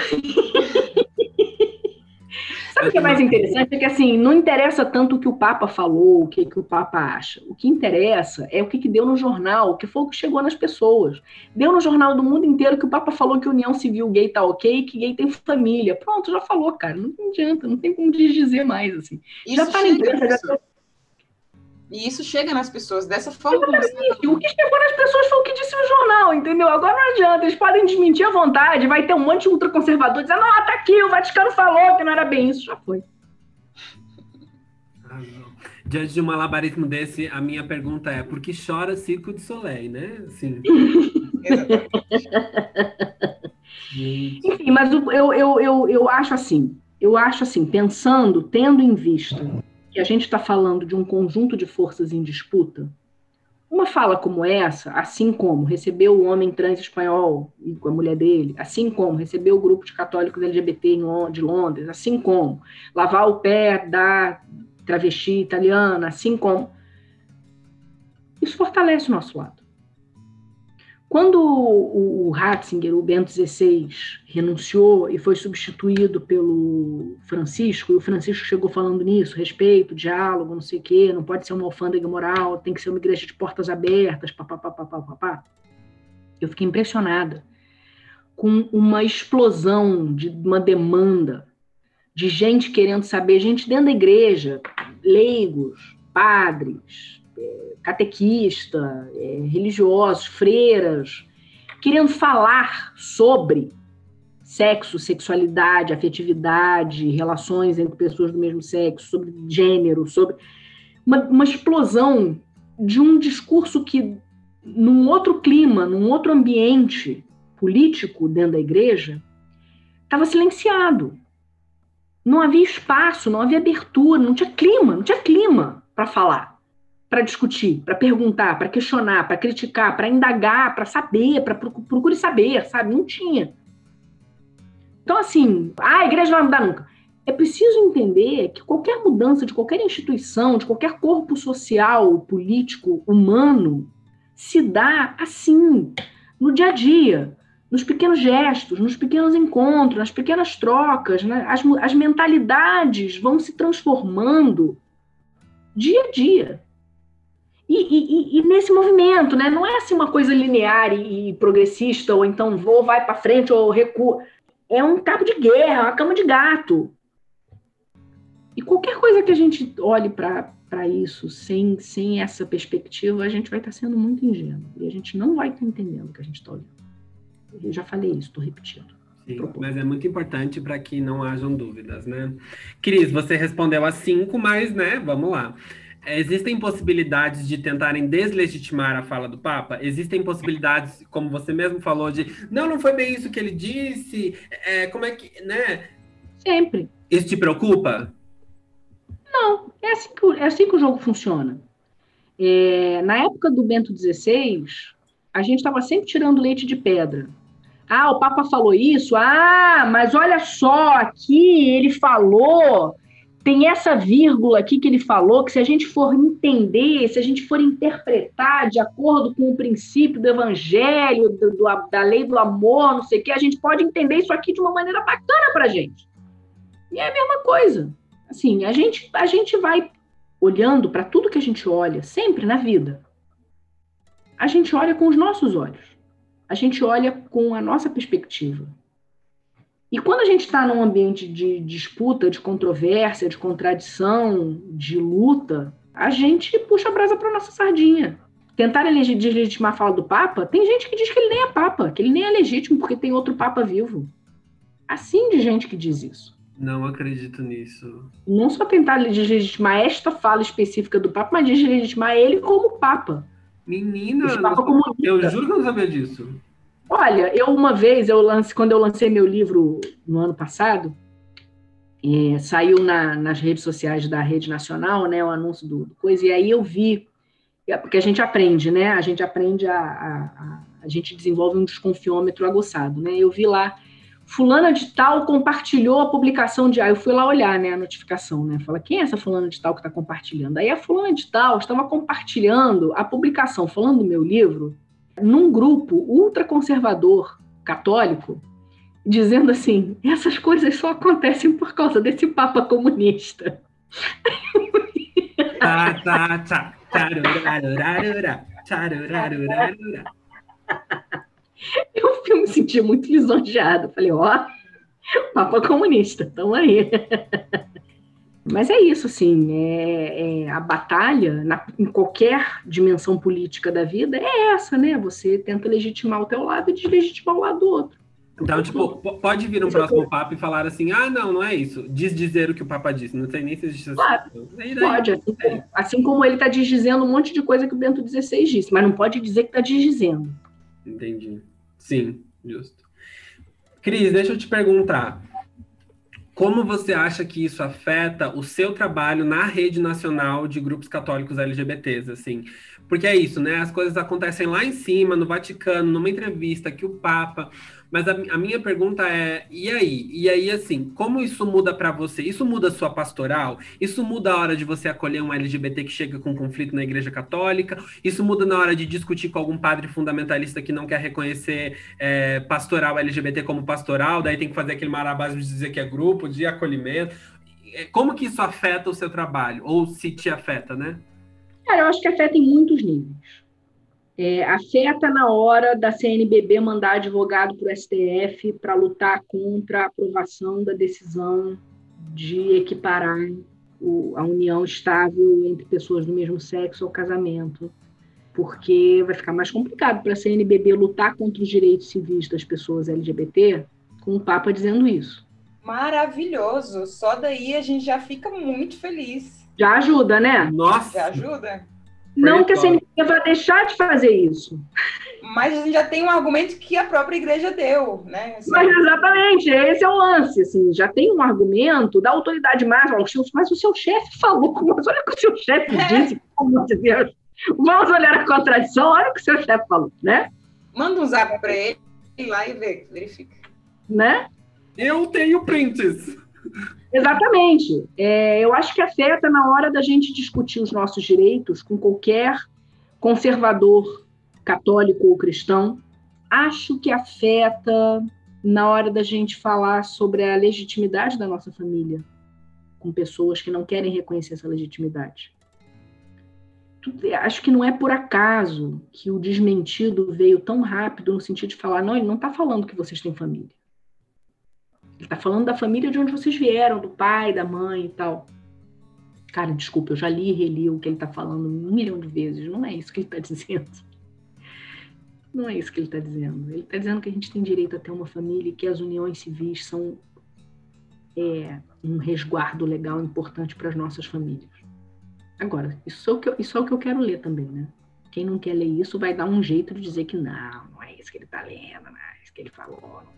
Sabe o que é mais interessante? É que assim, não interessa tanto o que o Papa falou, o que, que o Papa acha. O que interessa é o que, que deu no jornal, o que foi o que chegou nas pessoas. Deu no jornal do mundo inteiro que o Papa falou que união civil gay tá ok, que gay tem família. Pronto, já falou, cara. Não adianta, não tem como dizer mais, assim. Isso já tá na imprensa, já tá e isso chega nas pessoas dessa forma. Exatamente. O que chegou nas pessoas foi o que disse o jornal, entendeu? Agora não adianta, eles podem desmentir à vontade, vai ter um monte de ultraconservador dizendo, ah, tá aqui, o Vaticano falou que não era bem isso, já foi. Ah, Diante de um malabarismo desse, a minha pergunta é, por que chora Circo de Soleil, né? Assim. Enfim, mas eu, eu, eu, eu acho assim, eu acho assim, pensando, tendo em vista que a gente está falando de um conjunto de forças em disputa, uma fala como essa, assim como recebeu o homem trans espanhol com a mulher dele, assim como recebeu o grupo de católicos LGBT de Londres, assim como lavar o pé da travesti italiana, assim como. Isso fortalece o nosso lado. Quando o, Ratzinger, o Bento XVI, renunciou e foi substituído pelo Francisco, e o Francisco chegou falando nisso, respeito, diálogo, não sei o quê, não pode ser uma alfândega moral, tem que ser uma igreja de portas abertas, papapá, papapá. Eu fiquei impressionada com uma explosão de uma demanda de gente querendo saber, gente dentro da igreja, leigos, padres, catequista, é, religiosos, freiras, querendo falar sobre sexo, sexualidade, afetividade, relações entre pessoas do mesmo sexo, sobre gênero, sobre uma, uma explosão de um discurso que, num outro clima, num outro ambiente político dentro da igreja, estava silenciado. Não havia espaço, não havia abertura, não tinha clima, não tinha clima para falar para discutir, para perguntar, para questionar, para criticar, para indagar, para saber, para procure saber, sabe? Não tinha. Então, assim, ah, a igreja não vai mudar nunca. É preciso entender que qualquer mudança de qualquer instituição, de qualquer corpo social, político, humano, se dá assim, no dia a dia, nos pequenos gestos, nos pequenos encontros, nas pequenas trocas, né? as, as mentalidades vão se transformando dia a dia. E, e, e, nesse movimento, né? Não é assim uma coisa linear e, e progressista, ou então vou, vai para frente ou recua. É um cabo de guerra, uma cama de gato. E qualquer coisa que a gente olhe para isso sem, sem essa perspectiva, a gente vai estar tá sendo muito ingênuo. E a gente não vai estar tá entendendo o que a gente está olhando. Eu já falei isso, estou repetindo. Sim, mas é muito importante para que não hajam dúvidas, né? Cris, você respondeu a cinco, mas, né, vamos lá. Existem possibilidades de tentarem deslegitimar a fala do Papa? Existem possibilidades, como você mesmo falou, de não, não foi bem isso que ele disse. É, como é que, né? Sempre. Isso te preocupa? Não, é assim que, é assim que o jogo funciona. É, na época do Bento XVI, a gente estava sempre tirando leite de pedra. Ah, o Papa falou isso. Ah, mas olha só, aqui ele falou tem essa vírgula aqui que ele falou, que se a gente for entender, se a gente for interpretar de acordo com o princípio do evangelho, do, do, da lei do amor, não sei o quê, a gente pode entender isso aqui de uma maneira bacana para a gente. E é a mesma coisa. Assim, a gente, a gente vai olhando para tudo que a gente olha, sempre na vida. A gente olha com os nossos olhos. A gente olha com a nossa perspectiva. E quando a gente está num ambiente de disputa, de controvérsia, de contradição, de luta, a gente puxa a brasa para nossa sardinha. Tentar deslegitimar a fala do Papa, tem gente que diz que ele nem é Papa, que ele nem é legítimo porque tem outro Papa vivo. Assim de gente que diz isso. Não acredito nisso. Não só tentar deslegitimar esta fala específica do Papa, mas deslegitimar ele como Papa. Menina, como eu juro que eu não sabia disso. Olha, eu uma vez, eu lance, quando eu lancei meu livro no ano passado, é, saiu na, nas redes sociais da Rede Nacional, né, o anúncio do, do, coisa, e aí eu vi, é, porque a gente aprende, né, a gente aprende a, a, a, a gente desenvolve um desconfiômetro aguçado, né, eu vi lá fulana de tal compartilhou a publicação de. Aí eu fui lá olhar, né, a notificação, né? Fala, quem é essa fulana de tal que está compartilhando? Aí a fulana de tal estava compartilhando a publicação, falando do meu livro, num grupo ultraconservador católico, dizendo assim: essas coisas só acontecem por causa desse Papa comunista. Tá, tá, tá. Eu me senti muito lisonjeada. Falei, ó, Papa comunista, estamos aí. Mas é isso, assim, é, é a batalha na, em qualquer dimensão política da vida é essa, né? Você tenta legitimar o teu lado e deslegitimar o lado do outro. Então, tipo, pode vir um próximo Papa e falar assim, ah, não, não é isso. Diz dizer o que o Papa disse. Não sei nem se existe claro, Pode, assim, é. assim como ele está desdizendo um monte de coisa que o Bento XVI disse, mas não pode dizer que está desdizendo. Entendi. Sim, justo. Cris, deixa eu te perguntar. Como você acha que isso afeta o seu trabalho na rede nacional de grupos católicos LGBTs, assim? Porque é isso, né? As coisas acontecem lá em cima, no Vaticano, numa entrevista que o Papa mas a, a, minha pergunta é: e aí? E aí, assim, como isso muda para você? Isso muda a sua pastoral? Isso muda a hora de você acolher um LGBT que chega com conflito na Igreja Católica? Isso muda na hora de discutir com algum padre fundamentalista que não quer reconhecer é, pastoral LGBT como pastoral? Daí tem que fazer aquele marabás de dizer que é grupo, de acolhimento. É, como que isso afeta o seu trabalho? Ou se te afeta, né? Cara, eu acho que afeta em muitos níveis é, afeta na hora da CNBB mandar advogado para o STF para lutar contra a aprovação da decisão de equiparar o, a união estável entre pessoas do mesmo sexo ao casamento, porque vai ficar mais complicado para a CNBB lutar contra os direitos civis das pessoas LGBT com o Papa dizendo isso. Maravilhoso! Só daí a gente já fica muito feliz. Já ajuda, né? Nossa! Já ajuda. Não que a CNBB vai deixar de fazer isso. Mas a gente já tem um argumento que a própria igreja deu, né? Assim, mas exatamente, esse é o lance, assim, já tem um argumento da autoridade máxima, mas o seu chefe falou, mas olha o que o seu chefe é. disse, pelo amor de Deus. Vamos olhar a contradição, olha o que o seu chefe falou, né? Manda um zap para ele, ir lá e ver, verifica. Né? Eu tenho prints. Exatamente. É, eu acho que afeta na hora da gente discutir os nossos direitos com qualquer conservador católico ou cristão. Acho que afeta na hora da gente falar sobre a legitimidade da nossa família com pessoas que não querem reconhecer essa legitimidade. Acho que não é por acaso que o desmentido veio tão rápido no sentido de falar, não, ele não está falando que vocês têm família. Ele está falando da família de onde vocês vieram, do pai, da mãe e tal. Cara, desculpa, eu já li e reli o que ele está falando um milhão de vezes. Não é isso que ele está dizendo. Não é isso que ele está dizendo. Ele está dizendo que a gente tem direito a ter uma família e que as uniões civis são é, um resguardo legal importante para as nossas famílias. Agora, isso é, o que eu, isso é o que eu quero ler também, né? Quem não quer ler isso vai dar um jeito de dizer que não, não é isso que ele está lendo, não é isso que ele falou, não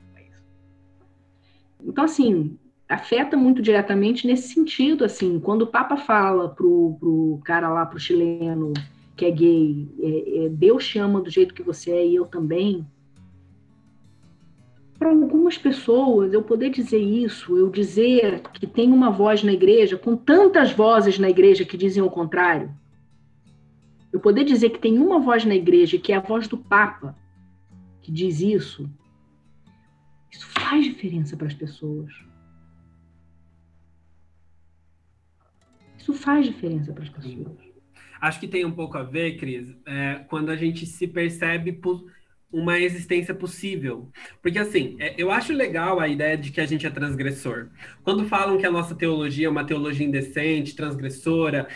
então, assim, afeta muito diretamente nesse sentido, assim, quando o Papa fala pro, pro cara lá, pro chileno que é gay, é, é, Deus te ama do jeito que você é e eu também, para algumas pessoas, eu poder dizer isso, eu dizer que tem uma voz na igreja, com tantas vozes na igreja que dizem o contrário, eu poder dizer que tem uma voz na igreja, que é a voz do Papa, que diz isso, isso faz diferença para as pessoas. Isso faz diferença para as pessoas. Acho que tem um pouco a ver, Cris, é, quando a gente se percebe uma existência possível. Porque, assim, é, eu acho legal a ideia de que a gente é transgressor. Quando falam que a nossa teologia é uma teologia indecente, transgressora,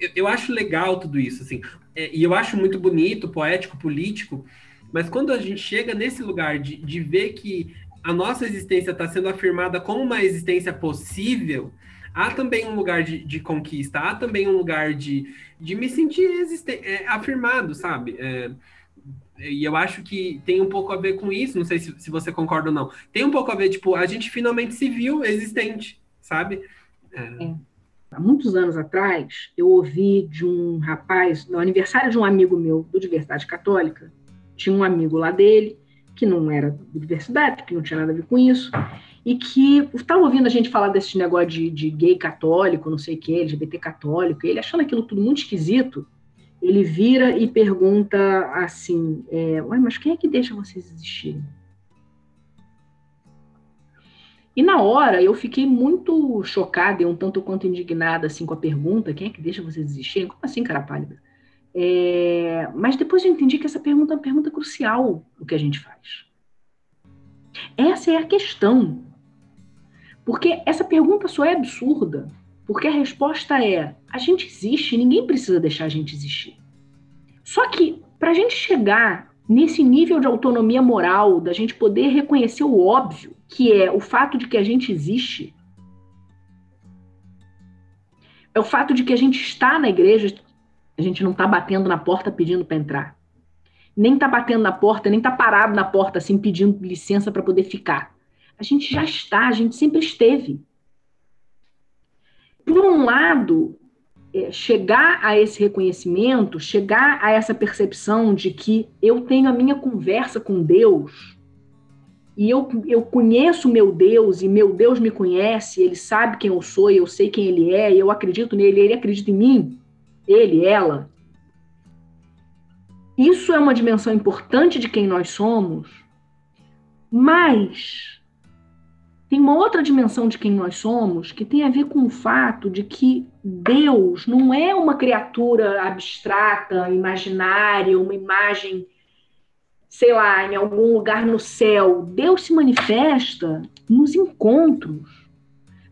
eu, eu acho legal tudo isso, assim. É, e eu acho muito bonito, poético, político, mas quando a gente chega nesse lugar de, de ver que a nossa existência está sendo afirmada como uma existência possível, há também um lugar de, de conquista, há também um lugar de, de me sentir é, afirmado, sabe? É, e eu acho que tem um pouco a ver com isso, não sei se, se você concorda ou não. Tem um pouco a ver, tipo, a gente finalmente se viu existente, sabe? É. Há muitos anos atrás, eu ouvi de um rapaz, no aniversário de um amigo meu do Diversidade Católica, tinha um amigo lá dele, que não era diversidade, que não tinha nada a ver com isso, e que estava ouvindo a gente falar desse negócio de, de gay católico, não sei o que, LGBT católico, ele achando aquilo tudo muito esquisito, ele vira e pergunta assim, é, mas quem é que deixa vocês existirem? E na hora eu fiquei muito chocada e um tanto quanto indignada assim com a pergunta: quem é que deixa vocês existirem? Como assim, cara pálida? É, mas depois eu entendi que essa pergunta é uma pergunta crucial do que a gente faz. Essa é a questão. Porque essa pergunta só é absurda, porque a resposta é: a gente existe, ninguém precisa deixar a gente existir. Só que para a gente chegar nesse nível de autonomia moral, da gente poder reconhecer o óbvio, que é o fato de que a gente existe, é o fato de que a gente está na igreja, a gente não está batendo na porta pedindo para entrar. Nem está batendo na porta, nem está parado na porta assim pedindo licença para poder ficar. A gente já está, a gente sempre esteve. Por um lado, é, chegar a esse reconhecimento, chegar a essa percepção de que eu tenho a minha conversa com Deus e eu, eu conheço meu Deus e meu Deus me conhece, ele sabe quem eu sou, e eu sei quem ele é, e eu acredito nele, ele acredita em mim, ele, ela. Isso é uma dimensão importante de quem nós somos, mas tem uma outra dimensão de quem nós somos que tem a ver com o fato de que Deus não é uma criatura abstrata, imaginária, uma imagem, sei lá, em algum lugar no céu. Deus se manifesta nos encontros.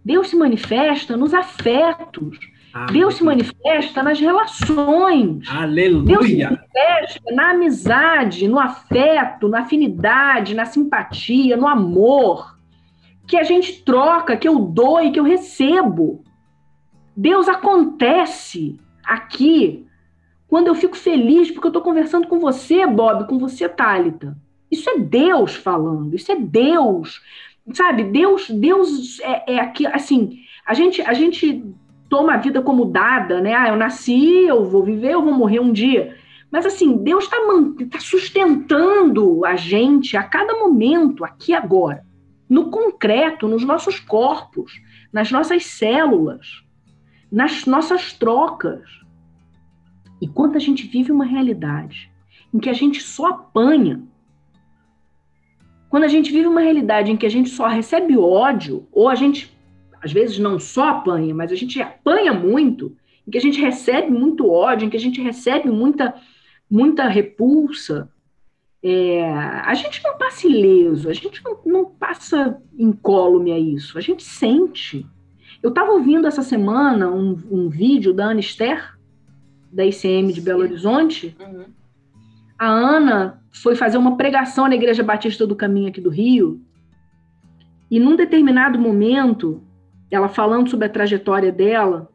Deus se manifesta nos afetos. Amém. Deus se manifesta nas relações. Aleluia. Deus se manifesta na amizade, no afeto, na afinidade, na simpatia, no amor que a gente troca, que eu dou e que eu recebo. Deus acontece aqui quando eu fico feliz porque eu estou conversando com você, Bob, com você, Thalita. Isso é Deus falando, isso é Deus. Sabe, Deus, Deus é, é aqui, assim, a gente, a gente toma a vida como dada, né? Ah, eu nasci, eu vou viver, eu vou morrer um dia. Mas assim, Deus está tá sustentando a gente a cada momento, aqui agora no concreto, nos nossos corpos, nas nossas células, nas nossas trocas. E quando a gente vive uma realidade em que a gente só apanha, quando a gente vive uma realidade em que a gente só recebe ódio, ou a gente, às vezes, não só apanha, mas a gente apanha muito, em que a gente recebe muito ódio, em que a gente recebe muita, muita repulsa, é, a gente não passa ileso, a gente não, não passa incólume a isso, a gente sente. Eu estava ouvindo essa semana um, um, vídeo da Ana Esther, da ICM de Belo Horizonte. Uhum. A Ana foi fazer uma pregação na Igreja Batista do Caminho aqui do Rio, e num determinado momento, ela falando sobre a trajetória dela,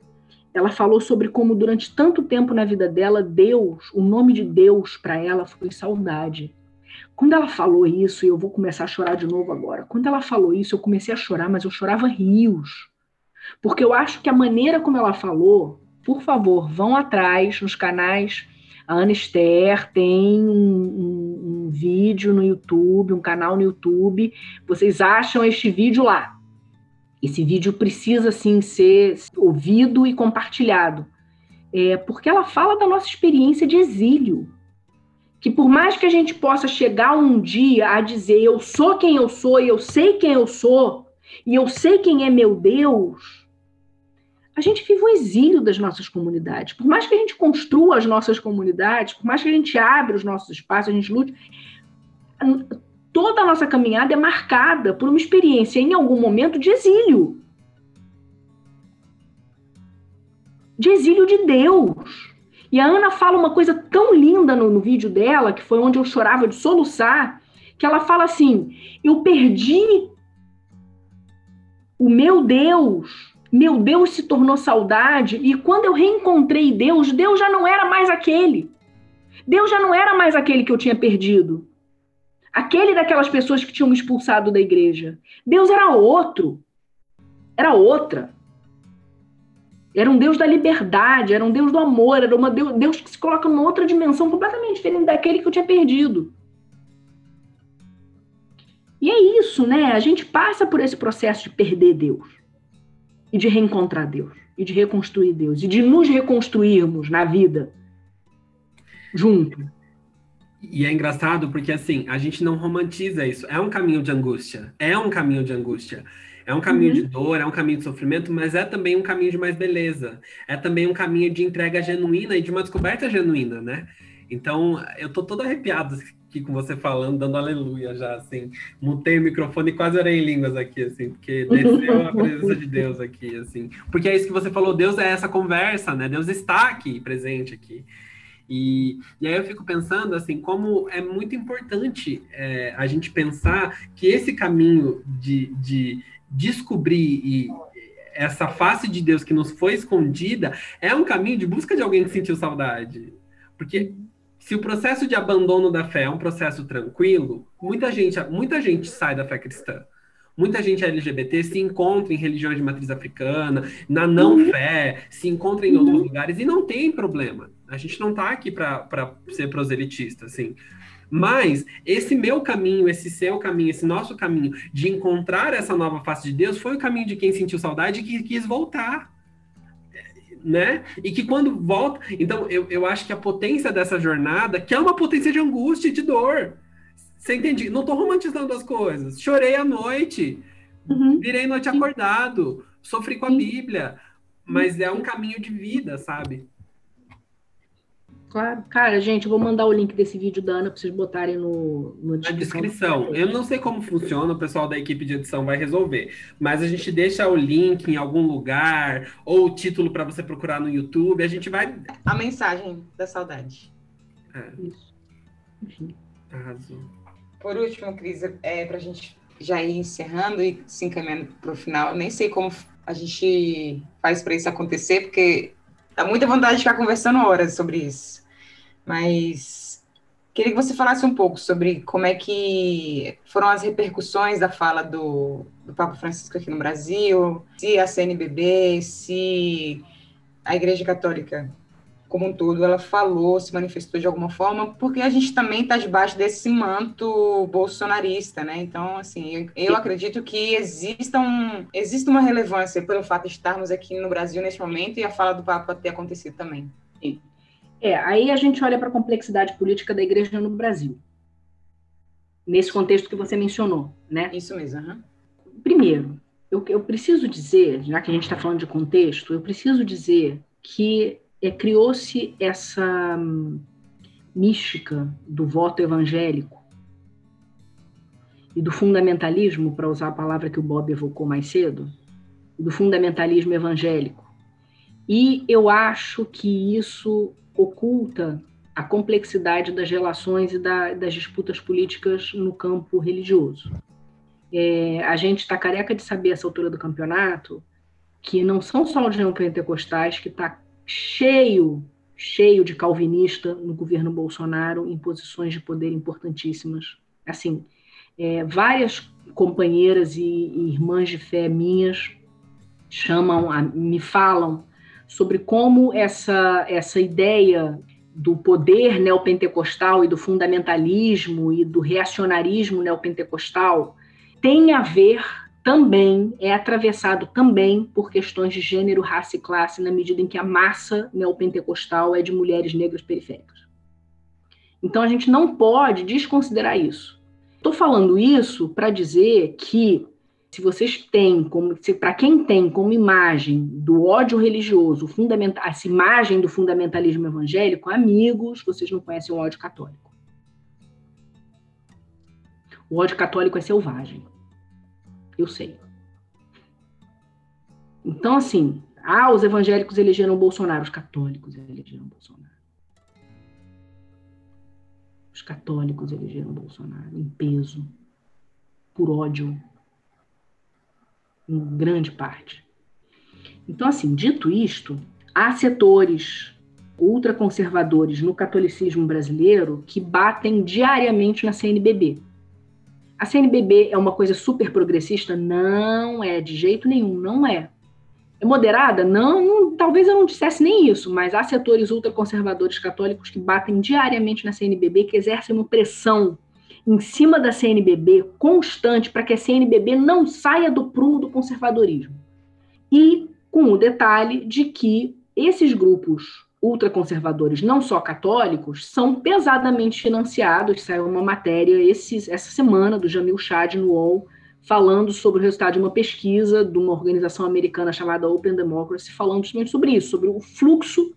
ela falou sobre como durante tanto tempo na vida dela, Deus, o nome de Deus para ela foi saudade. Quando ela falou isso, e eu vou começar a chorar de novo agora. Quando ela falou isso, eu comecei a chorar, mas eu chorava rios. Porque eu acho que a maneira como ela falou, por favor, vão atrás nos canais. A Ana Esther tem um, um, um vídeo no YouTube, um canal no YouTube. Vocês acham este vídeo lá. Esse vídeo precisa, sim, ser ouvido e compartilhado. É, porque ela fala da nossa experiência de exílio que por mais que a gente possa chegar um dia a dizer eu sou quem eu sou e eu sei quem eu sou e eu sei quem é meu Deus, a gente vive o exílio das nossas comunidades. Por mais que a gente construa as nossas comunidades, por mais que a gente abra os nossos espaços, a gente lute, toda a nossa caminhada é marcada por uma experiência em algum momento de exílio. De exílio de Deus. E a Ana fala uma coisa tão linda no, no vídeo dela, que foi onde eu chorava de soluçar, que ela fala assim: eu perdi o meu Deus, meu Deus se tornou saudade, e quando eu reencontrei Deus, Deus já não era mais aquele. Deus já não era mais aquele que eu tinha perdido. Aquele daquelas pessoas que tinham expulsado da igreja. Deus era outro. Era outra. Era um Deus da liberdade, era um Deus do amor, era uma Deus, Deus que se coloca numa outra dimensão completamente diferente daquele que eu tinha perdido. E é isso, né? A gente passa por esse processo de perder Deus e de reencontrar Deus e de reconstruir Deus e de nos reconstruirmos na vida junto. E é engraçado porque assim, a gente não romantiza isso. É um caminho de angústia. É um caminho de angústia. É um caminho uhum. de dor, é um caminho de sofrimento, mas é também um caminho de mais beleza. É também um caminho de entrega genuína e de uma descoberta genuína, né? Então, eu tô todo arrepiado aqui com você falando, dando aleluia já, assim. Mutei o microfone e quase orei em línguas aqui, assim, porque desceu a presença de Deus aqui, assim. Porque é isso que você falou, Deus é essa conversa, né? Deus está aqui, presente aqui. E, e aí eu fico pensando, assim, como é muito importante é, a gente pensar que esse caminho de, de descobrir e essa face de Deus que nos foi escondida é um caminho de busca de alguém que sentiu saudade. Porque se o processo de abandono da fé é um processo tranquilo, muita gente, muita gente sai da fé cristã. Muita gente LGBT se encontra em religiões de matriz africana, na não uhum. fé, se encontra em outros uhum. lugares e não tem problema. A gente não está aqui para ser proselitista, assim. Mas esse meu caminho, esse seu caminho, esse nosso caminho de encontrar essa nova face de Deus foi o caminho de quem sentiu saudade e que quis voltar né? E que quando volta. Então, eu, eu acho que a potência dessa jornada, que é uma potência de angústia e de dor. Você entende? Não estou romantizando as coisas. Chorei à noite, uhum. virei noite acordado, sofri com a Bíblia, mas é um caminho de vida, sabe? Claro. Cara, gente, eu vou mandar o link desse vídeo da Ana para vocês botarem no, no. Na descrição. Eu não sei como funciona, o pessoal da equipe de edição vai resolver. Mas a gente deixa o link em algum lugar, ou o título para você procurar no YouTube. A gente vai. A mensagem da saudade. É. Isso. Enfim. Arrasou. Por último, Cris, é, para a gente já ir encerrando e se encaminhando para o final, nem sei como a gente faz para isso acontecer, porque dá muita vontade de ficar conversando horas sobre isso. Mas queria que você falasse um pouco sobre como é que foram as repercussões da fala do, do Papa Francisco aqui no Brasil, se a CNBB, se a Igreja Católica como um todo, ela falou, se manifestou de alguma forma, porque a gente também está debaixo desse manto bolsonarista, né? Então, assim, eu, eu, acredito que exista, um, exista uma relevância pelo fato de estarmos aqui no Brasil neste momento e a fala do Papa ter acontecido também. Sim. É, aí a gente olha para a complexidade política da igreja no Brasil. Nesse contexto que você mencionou, né? Isso mesmo. Uhum. Primeiro, eu, eu, preciso dizer, já que a gente está falando de contexto, eu preciso dizer que é, criou-se essa hum, mística do voto evangélico e do fundamentalismo, para usar a palavra que o Bob evocou mais cedo, do fundamentalismo evangélico. E eu acho que isso oculta a complexidade das relações e da, das disputas políticas no campo religioso. É, a gente está careca de saber, essa altura do campeonato, que não são só os neopentecostais que está cheio, cheio de calvinista no governo Bolsonaro em posições de poder importantíssimas. Assim, é, várias companheiras e, e, irmãs de fé minhas chamam, a, me falam sobre como essa, essa ideia do poder neopentecostal e do fundamentalismo e do reacionarismo neopentecostal tem a ver também, é atravessado também por questões de gênero, raça e classe, na medida em que a massa neopentecostal é de mulheres negras periféricas. Então a gente não pode desconsiderar isso. Estou falando isso para dizer que se vocês têm como para quem tem como imagem do ódio religioso, fundamental, essa imagem do fundamentalismo evangélico, amigos, vocês não conhecem o ódio católico. O ódio católico é selvagem. Eu sei. Então, assim, ah, os evangélicos elegeram Bolsonaro, os católicos elegeram Bolsonaro. Os católicos elegeram Bolsonaro em peso, por ódio em grande parte. Então, assim, dito isto, há setores ultraconservadores no catolicismo brasileiro que batem diariamente na CNBB. A CNBB é uma coisa super progressista? Não é, de jeito nenhum, não é. É moderada? Não, não, talvez eu não dissesse nem isso, mas há setores ultraconservadores católicos que batem diariamente na CNBB, que exercem uma pressão em cima da CNBB constante para que a CNBB não saia do prumo do conservadorismo. E com o detalhe de que esses grupos ultraconservadores, não só católicos, são pesadamente financiados. Saiu uma matéria essa semana do Jamil Chad no UOL, falando sobre o resultado de uma pesquisa de uma organização americana chamada Open Democracy, falando justamente sobre isso, sobre o fluxo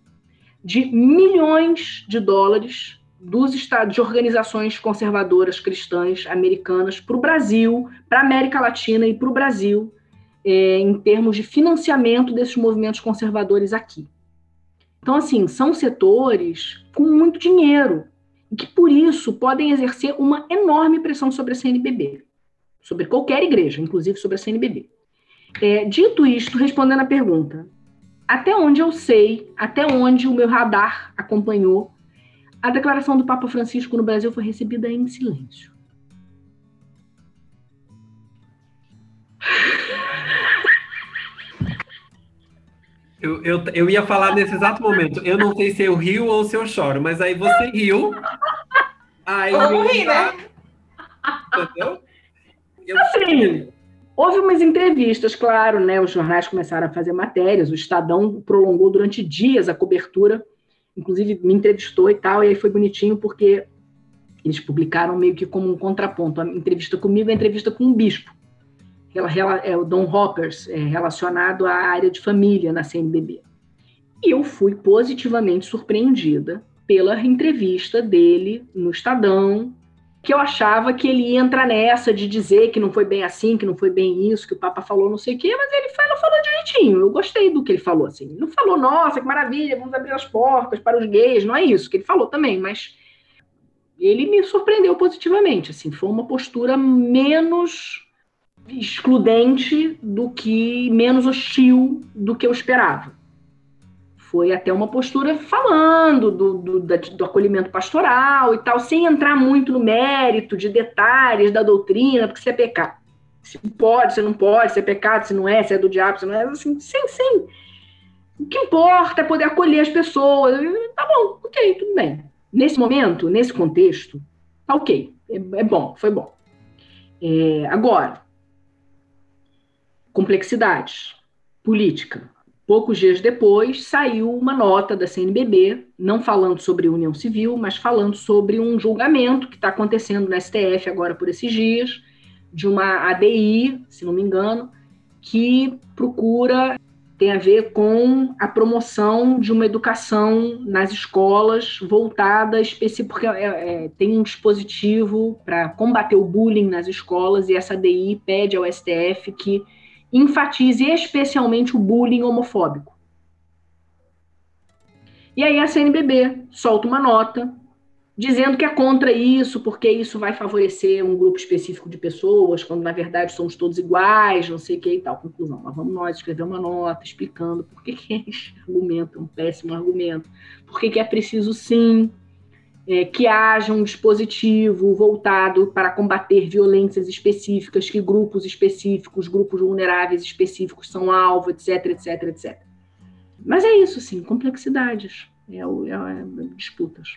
de milhões de dólares dos estados de organizações conservadoras cristãs americanas para o Brasil, para a América Latina e para o Brasil, é, em termos de financiamento desses movimentos conservadores aqui. Então, assim, são setores com muito dinheiro e que, por isso, podem exercer uma enorme pressão sobre a CNBB, sobre qualquer igreja, inclusive sobre a CNBB. É, dito isto, respondendo à pergunta, até onde eu sei, até onde o meu radar acompanhou, a declaração do Papa Francisco no Brasil foi recebida em silêncio. Eu, eu, eu ia falar nesse exato momento. Eu não sei se eu rio ou se eu choro, mas aí você riu. Aí Vamos rir, né? Entendeu? Eu assim, houve umas entrevistas, claro, né? Os jornais começaram a fazer matérias, o Estadão prolongou durante dias a cobertura, inclusive me entrevistou e tal, e aí foi bonitinho porque eles publicaram meio que como um contraponto. A entrevista comigo é a entrevista com um bispo é o Don Hoppers, é, relacionado à área de família na CNBB. E eu fui positivamente surpreendida pela entrevista dele no Estadão, que eu achava que ele ia entrar nessa de dizer que não foi bem assim, que não foi bem isso, que o Papa falou não sei o quê, mas ele falou, falou direitinho. Eu gostei do que ele falou, assim. Ele não falou, nossa, que maravilha, vamos abrir as portas para os gays, não é isso que ele falou também, mas ele me surpreendeu positivamente, assim, foi uma postura menos excludente do que menos hostil do que eu esperava. Foi até uma postura falando do, do, do, acolhimento pastoral e tal, sem entrar muito no mérito de detalhes da doutrina, porque se é pecado, se pode, se não pode, se é pecado, se não é, se é do diabo, se não é, assim, sem, sem. O que importa é poder acolher as pessoas. Tá bom, ok, tudo bem. Nesse momento, nesse contexto, tá ok, é, é bom, foi bom. É, agora, complexidades. Política. Poucos dias depois, saiu uma nota da CNBB, não falando sobre união civil, mas falando sobre um julgamento que está acontecendo no STF agora por esses dias, de uma ADI, se não me engano, que procura tem a ver com a promoção de uma educação nas escolas voltada específica, porque é, é, tem um dispositivo para combater o bullying nas escolas e essa ADI pede ao STF que enfatize especialmente o bullying homofóbico. E aí a CNBB solta uma nota dizendo que é contra isso, porque isso vai favorecer um grupo específico de pessoas, quando na verdade somos todos iguais, não sei o que e tal. Conclusão, mas vamos nós escrever uma nota explicando por que, que argumento é um péssimo argumento, por que, que é preciso sim é, que haja um dispositivo voltado para combater violências específicas, que grupos específicos, grupos vulneráveis específicos são alvo, etc, etc, etc. Mas é isso, sim, complexidades, é, é, é disputas.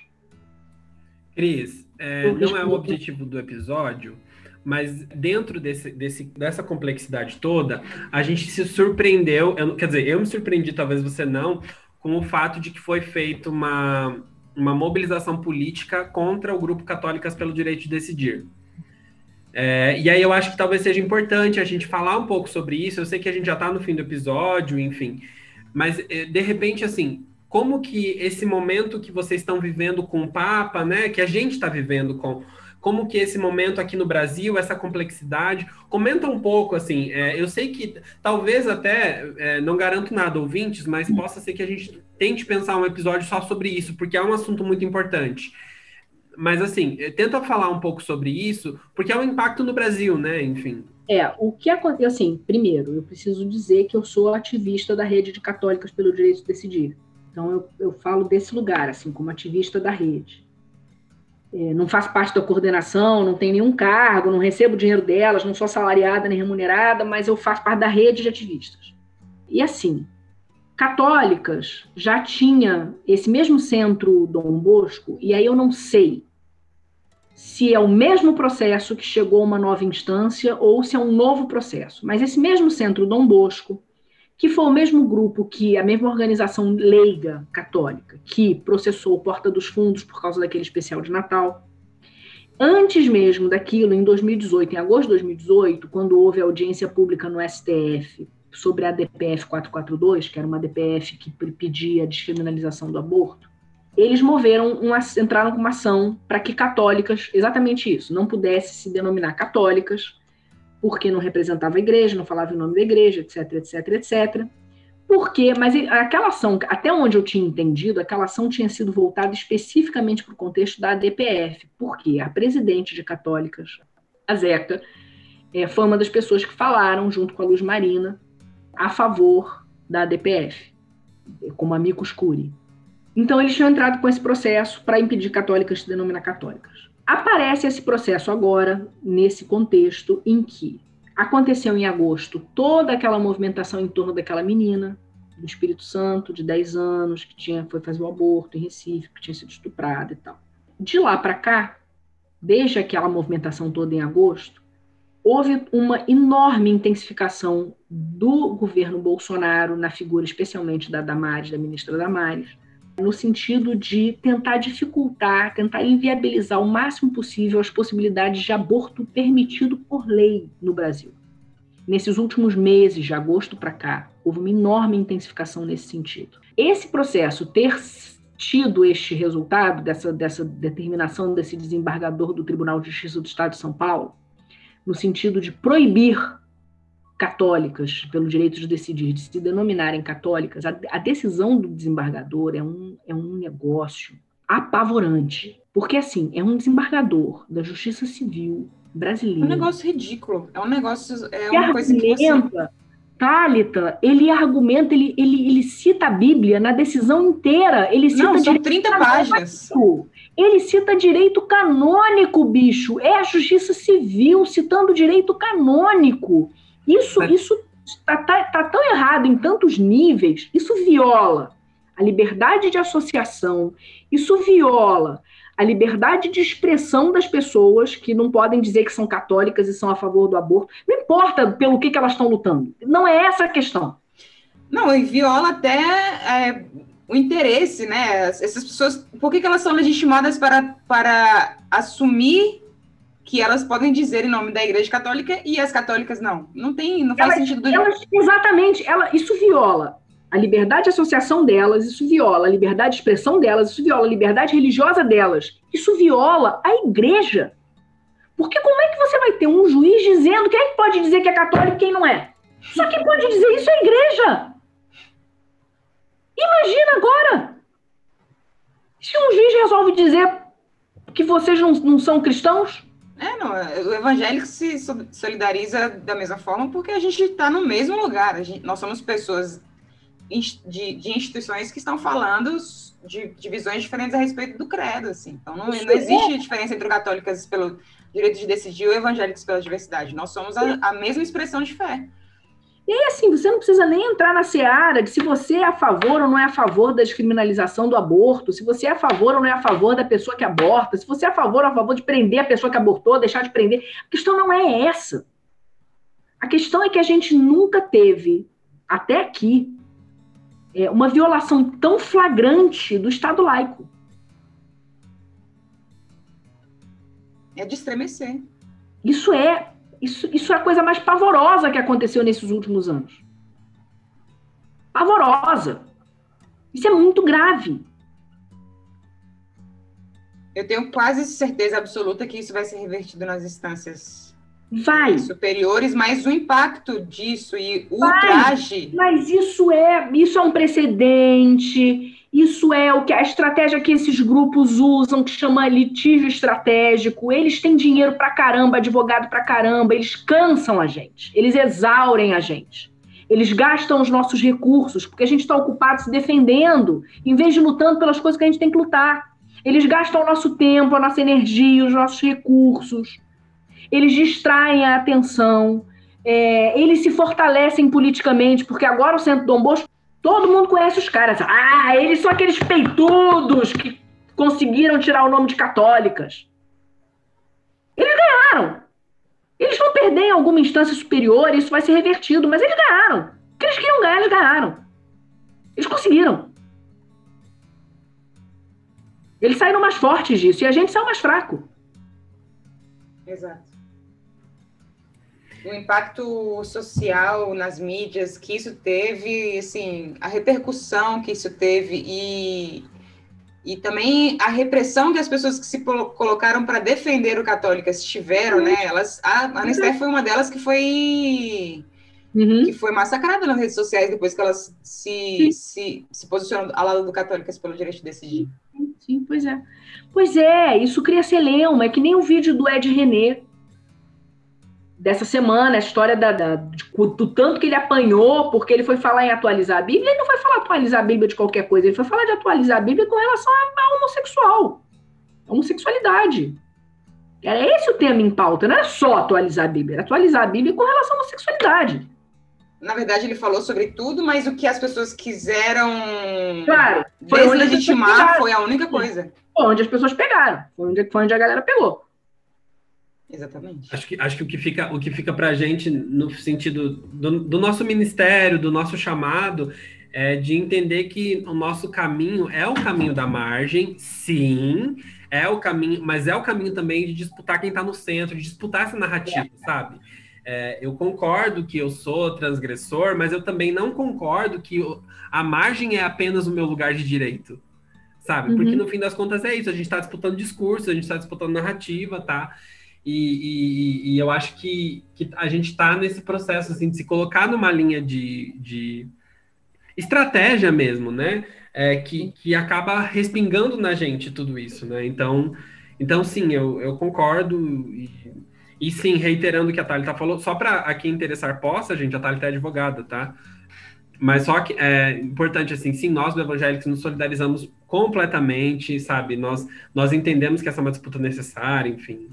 Cris, é, não é o objetivo do episódio, mas dentro desse, desse, dessa complexidade toda, a gente se surpreendeu, eu, quer dizer, eu me surpreendi, talvez você não, com o fato de que foi feita uma uma mobilização política contra o grupo Católicas pelo Direito de Decidir. É, e aí eu acho que talvez seja importante a gente falar um pouco sobre isso. Eu sei que a gente já está no fim do episódio, enfim, mas é, de repente, assim, como que esse momento que vocês estão vivendo com o Papa, né, que a gente está vivendo com como que esse momento aqui no Brasil, essa complexidade, comenta um pouco, assim, é, eu sei que talvez até, é, não garanto nada, ouvintes, mas possa ser que a gente tente pensar um episódio só sobre isso, porque é um assunto muito importante. Mas, assim, é, tenta falar um pouco sobre isso, porque é um impacto no Brasil, né, enfim. É, o que acontece, assim, primeiro, eu preciso dizer que eu sou ativista da rede de católicas pelo direito de decidir. Então, eu, eu falo desse lugar, assim, como ativista da rede não faço parte da coordenação, não tenho nenhum cargo, não recebo dinheiro delas, não sou salariada nem remunerada, mas eu faço parte da rede de ativistas. E assim, católicas já tinha esse mesmo centro Dom Bosco, e aí eu não sei se é o mesmo processo que chegou a uma nova instância ou se é um novo processo. Mas esse mesmo centro Dom Bosco, que foi o mesmo grupo que a mesma organização leiga católica que processou Porta dos Fundos por causa daquele especial de Natal. Antes mesmo daquilo, em 2018, em agosto de 2018, quando houve audiência pública no STF sobre a DPF 442, que era uma DPF que pedia a descriminalização do aborto, eles moveram uma, entraram com uma ação para que católicas, exatamente isso, não pudessem se denominar católicas, porque não representava a igreja, não falava o nome da igreja, etc, etc, etc. Porque, mas aquela ação, até onde eu tinha entendido, aquela ação tinha sido voltada especificamente para o contexto da ADPF, porque a presidente de católicas, a Zeca, é, foi uma das pessoas que falaram, junto com a Luz Marina, a favor da ADPF, como amicus curi. Então, eles tinham entrado com esse processo para impedir católicas de denominar católicas. Aparece esse processo agora, nesse contexto em que aconteceu em agosto toda aquela movimentação em torno daquela menina do Espírito Santo, de 10 anos, que tinha, foi fazer o aborto em Recife, que tinha sido estuprada e tal. De lá para cá, desde aquela movimentação toda em agosto, houve uma enorme intensificação do governo Bolsonaro, na figura especialmente da Damares, da ministra Damares, no sentido de tentar dificultar, tentar inviabilizar o máximo possível as possibilidades de aborto permitido por lei no Brasil. Nesses últimos meses, de agosto para cá, houve uma enorme intensificação nesse sentido. Esse processo ter tido este resultado, dessa, dessa determinação desse desembargador do Tribunal de Justiça do Estado de São Paulo, no sentido de proibir católicas, pelo direito de decidir, de se denominarem católicas, a, a decisão do desembargador é um, é um negócio apavorante. Porque, assim, é um desembargador da Justiça Civil brasileira. É um negócio ridículo. É um negócio. É uma coisa que você. Tálita, ele argumenta, ele, ele, ele cita a Bíblia na decisão inteira. Ele cita Não, são 30 páginas. Ele cita direito canônico, bicho. É a justiça civil citando direito canônico. Isso isso está tá, tá tão errado em tantos níveis, isso viola a liberdade de associação, isso viola a liberdade de expressão das pessoas que não podem dizer que são católicas e são a favor do aborto. Não importa pelo que, que elas estão lutando. Não é essa a questão. Não, e viola até é, o interesse, né? Essas pessoas, por que, que elas são legitimadas para, para assumir que elas podem dizer em nome da Igreja Católica e as católicas não. Não tem, não faz elas, sentido. Elas, exatamente, ela, isso viola a liberdade de associação delas, isso viola a liberdade de expressão delas, isso viola a liberdade religiosa delas, isso viola a Igreja. Porque como é que você vai ter um juiz dizendo quem é que pode dizer que é católico e quem não é? Só quem pode dizer isso é a Igreja. Imagina agora se um juiz resolve dizer que vocês não, não são cristãos, é, não, o evangélico se solidariza da mesma forma porque a gente está no mesmo lugar. Gente, nós somos pessoas de, de, instituições que estão falando de, de, visões diferentes a respeito do credo. Assim. Então, não, não existe diferença entre católicas pelo direito de decidir e evangélicos pela diversidade. Nós somos a, a mesma expressão de fé. E aí, assim, você não precisa nem entrar na seara de se você é a favor ou não é a favor da descriminalização do aborto, se você é a favor ou não é a favor da pessoa que aborta, se você é a favor ou a favor de prender a pessoa que abortou, deixar de prender. A questão não é essa. A questão é que a gente nunca teve, até aqui, é, uma violação tão flagrante do Estado laico. É de estremecer. Isso é isso, isso é a coisa mais pavorosa que aconteceu nesses últimos anos. Pavorosa. Isso é muito grave. Eu tenho quase certeza absoluta que isso vai ser revertido nas instâncias vai. superiores, mas o impacto disso e o vai. traje. Mas isso é, isso é um precedente. Isso é o que a estratégia que esses grupos usam, que chama litígio estratégico. Eles têm dinheiro pra caramba, advogado pra caramba, eles cansam a gente, eles exaurem a gente. Eles gastam os nossos recursos, porque a gente está ocupado se defendendo, em vez de lutando pelas coisas que a gente tem que lutar. Eles gastam o nosso tempo, a nossa energia, os nossos recursos. Eles distraem a atenção. É, eles se fortalecem politicamente, porque agora o Centro Dom Bosco Todo mundo conhece os caras. Ah, eles são aqueles peitudos que conseguiram tirar o nome de católicas. Eles ganharam. Eles vão perder em alguma instância superior, isso vai ser revertido, mas eles ganharam. O que eles queriam ganhar, eles ganharam. Eles conseguiram. Eles saíram mais fortes disso e a gente saiu mais fraco. Exato. O impacto social nas mídias que isso teve, assim, a repercussão que isso teve e, e também a repressão que as pessoas que se colocaram para defender o Católicas tiveram, né? Elas, a Anisté foi uma delas que foi uhum. que foi massacrada nas redes sociais depois que elas se, se, se posicionou ao lado do Católicas pelo direito de decidir. Sim, pois é. Pois é, isso cria celeuma, é que nem o vídeo do Ed René dessa semana, a história da, da, do tanto que ele apanhou porque ele foi falar em atualizar a Bíblia. Ele não foi falar atualizar a Bíblia de qualquer coisa, ele foi falar de atualizar a Bíblia com relação a, homossexual, a homossexualidade. Era esse o tema em pauta, não era só atualizar a Bíblia, era atualizar a Bíblia com relação à homossexualidade na verdade, ele falou sobre tudo, mas o que as pessoas quiseram claro, foi deslegitimar foi a única coisa. Foi onde as pessoas pegaram, foi onde, foi onde a galera pegou. Exatamente. Acho que, acho que o que fica, o que fica para a gente, no sentido do, do nosso ministério, do nosso chamado, é de entender que o nosso caminho é o caminho da margem, sim, é o caminho, mas é o caminho também de disputar quem está no centro, de disputar essa narrativa, é. sabe? É, eu concordo que eu sou transgressor, mas eu também não concordo que a margem é apenas o meu lugar de direito, sabe? Uhum. Porque no fim das contas é isso, a gente está disputando discurso, a gente está disputando narrativa, tá? E, e, e, eu acho que, que a gente está nesse processo assim, de se colocar numa linha de, de estratégia mesmo, né? É, que, que acaba respingando na gente tudo isso, né? Então, então sim, eu, eu concordo e e sim, reiterando o que a Thalita falou, só para aqui interessar possa, gente, a Thalita é advogada, tá? Mas só que é importante, assim, sim, nós do Evangélicos nos solidarizamos completamente, sabe? Nós, nós entendemos que essa é uma disputa necessária, enfim.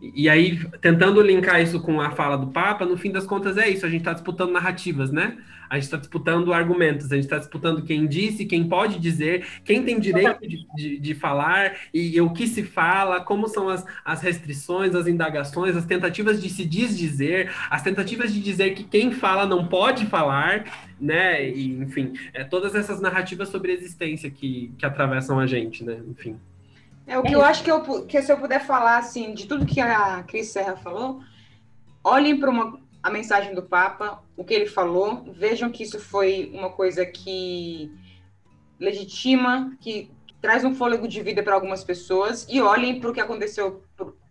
E, aí, tentando linkar isso com a fala do Papa, no fim das contas é isso, a gente está disputando narrativas, né? A gente está disputando argumentos, a gente está disputando quem disse, quem pode dizer, quem tem direito de, de, de, falar e, e o que se fala, como são as, as restrições, as indagações, as tentativas de se desdizer, as tentativas de dizer que quem fala não pode falar, né? E, enfim, é, todas essas narrativas sobre existência que, que atravessam a gente, né? Enfim. É o que é eu acho que, eu, que se eu puder falar assim de tudo que a Cris Serra falou, olhem para a mensagem do Papa, o que ele falou, vejam que isso foi uma coisa que legitima, que traz um fôlego de vida para algumas pessoas e olhem para o que aconteceu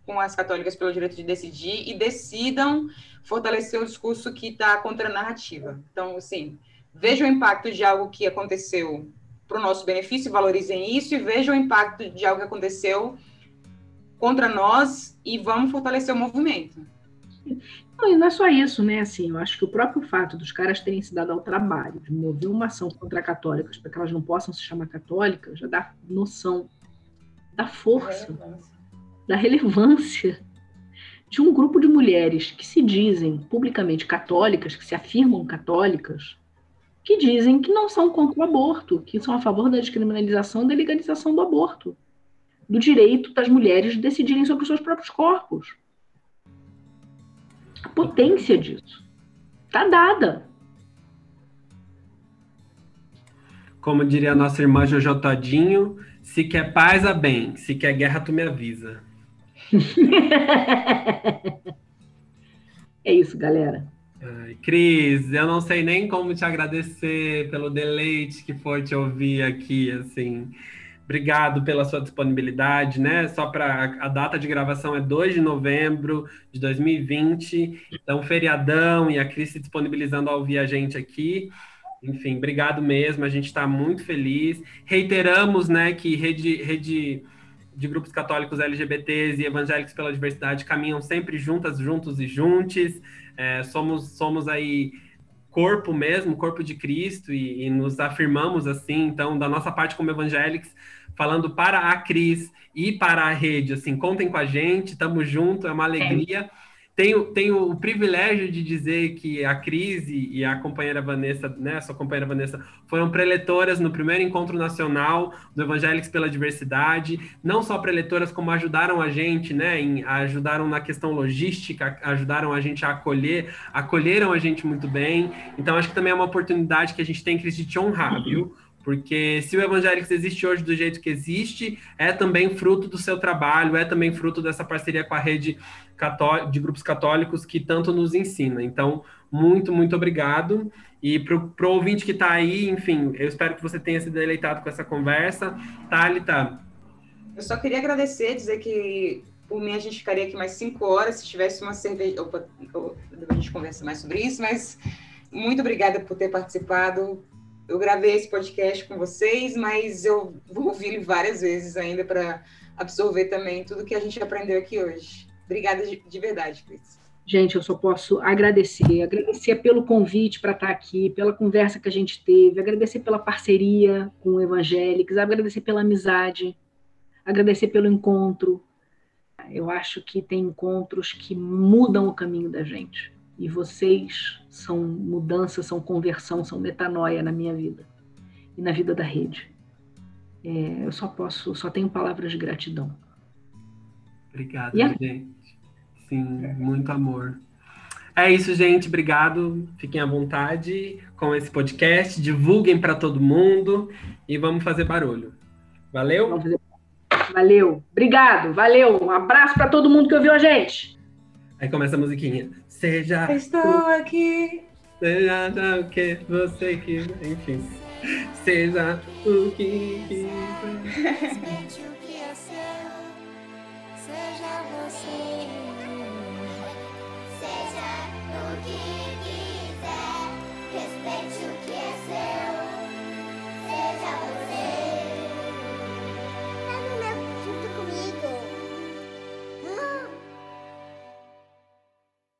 com as católicas pelo direito de decidir e decidam fortalecer o discurso que está contra a narrativa. Então, assim, vejam o impacto de algo que aconteceu para o nosso benefício, valorizem isso e vejam o impacto de algo que aconteceu contra nós e vamos fortalecer o movimento. Não, e não é só isso, né? Assim, eu acho que o próprio fato dos caras terem se dado ao trabalho de mover uma ação contra católicas para que elas não possam se chamar católicas já dá noção da força, relevância. da relevância de um grupo de mulheres que se dizem publicamente católicas, que se afirmam católicas, que dizem que não são contra o aborto, que são a favor da descriminalização e da legalização do aborto, do direito das mulheres de decidirem sobre os seus próprios corpos. A potência disso está dada. Como diria a nossa irmã Jojo Todinho, se quer paz, a bem. Se quer guerra, tu me avisa. é isso, galera. Ai, Cris, eu não sei nem como te agradecer pelo deleite que foi te ouvir aqui, assim. Obrigado pela sua disponibilidade, né? Só para a data de gravação é 2 de novembro de 2020, então feriadão e a Cris se disponibilizando a ouvir a gente aqui. Enfim, obrigado mesmo, a gente está muito feliz. Reiteramos, né, que rede, rede de grupos católicos LGBTs e evangélicos pela diversidade caminham sempre juntas, juntos e juntos. É, somos, somos aí corpo mesmo, corpo de Cristo, e, e, nos afirmamos assim. Então, da nossa parte como evangélicos, falando para a Cris e para a rede, assim, contem com a gente, estamos juntos, é uma alegria. É. tenho, tenho o privilégio de dizer que a Crise e a companheira Vanessa, né, a sua companheira Vanessa, foram preletoras no primeiro encontro nacional do Evangélicos pela Diversidade, não só preletoras, como ajudaram a gente, né, em, ajudaram na questão logística, ajudaram a gente a acolher, acolheram a gente muito bem. Então, acho que também é uma oportunidade que a gente tem, Cris, de te honrar, viu? Porque se o Evangélicos existe hoje do jeito que existe, é também fruto do seu trabalho, é também fruto dessa parceria com a rede de grupos católicos que tanto nos ensina. Então, muito, muito obrigado. E para o ouvinte que está aí, enfim, eu espero que você tenha se deleitado com essa conversa. Thalita. Eu só queria agradecer, dizer que por mim a gente ficaria aqui mais cinco horas se tivesse uma cerveja. Opa, a gente conversa mais sobre isso, mas muito obrigada por ter participado eu gravei esse podcast com vocês, mas eu vou ouvir várias vezes ainda para absorver também tudo que a gente aprendeu aqui hoje. Obrigada de, de verdade, Cris. Gente, eu só posso agradecer, agradecer pelo convite para estar aqui, pela conversa que a gente teve, agradecer pela parceria com o Evangélicos, agradecer pela amizade, agradecer pelo encontro. Eu acho que tem encontros que mudam o caminho da gente. E vocês são mudança, são conversão, são metanoia na minha vida e na vida da rede. É, eu só posso, só tenho palavras de gratidão. Obrigado, a... gente. Sim, muito amor. É isso, gente. Obrigado. Fiquem à vontade com esse podcast. Divulguem para todo mundo e vamos fazer barulho. Valeu? Valeu. Obrigado. Valeu. Um abraço para todo mundo que ouviu a gente. Aí começa a musiquinha. Seja. Estou o... aqui. Seja o que você que. Enfim. Seja o que quiser. Seja você. Seja o que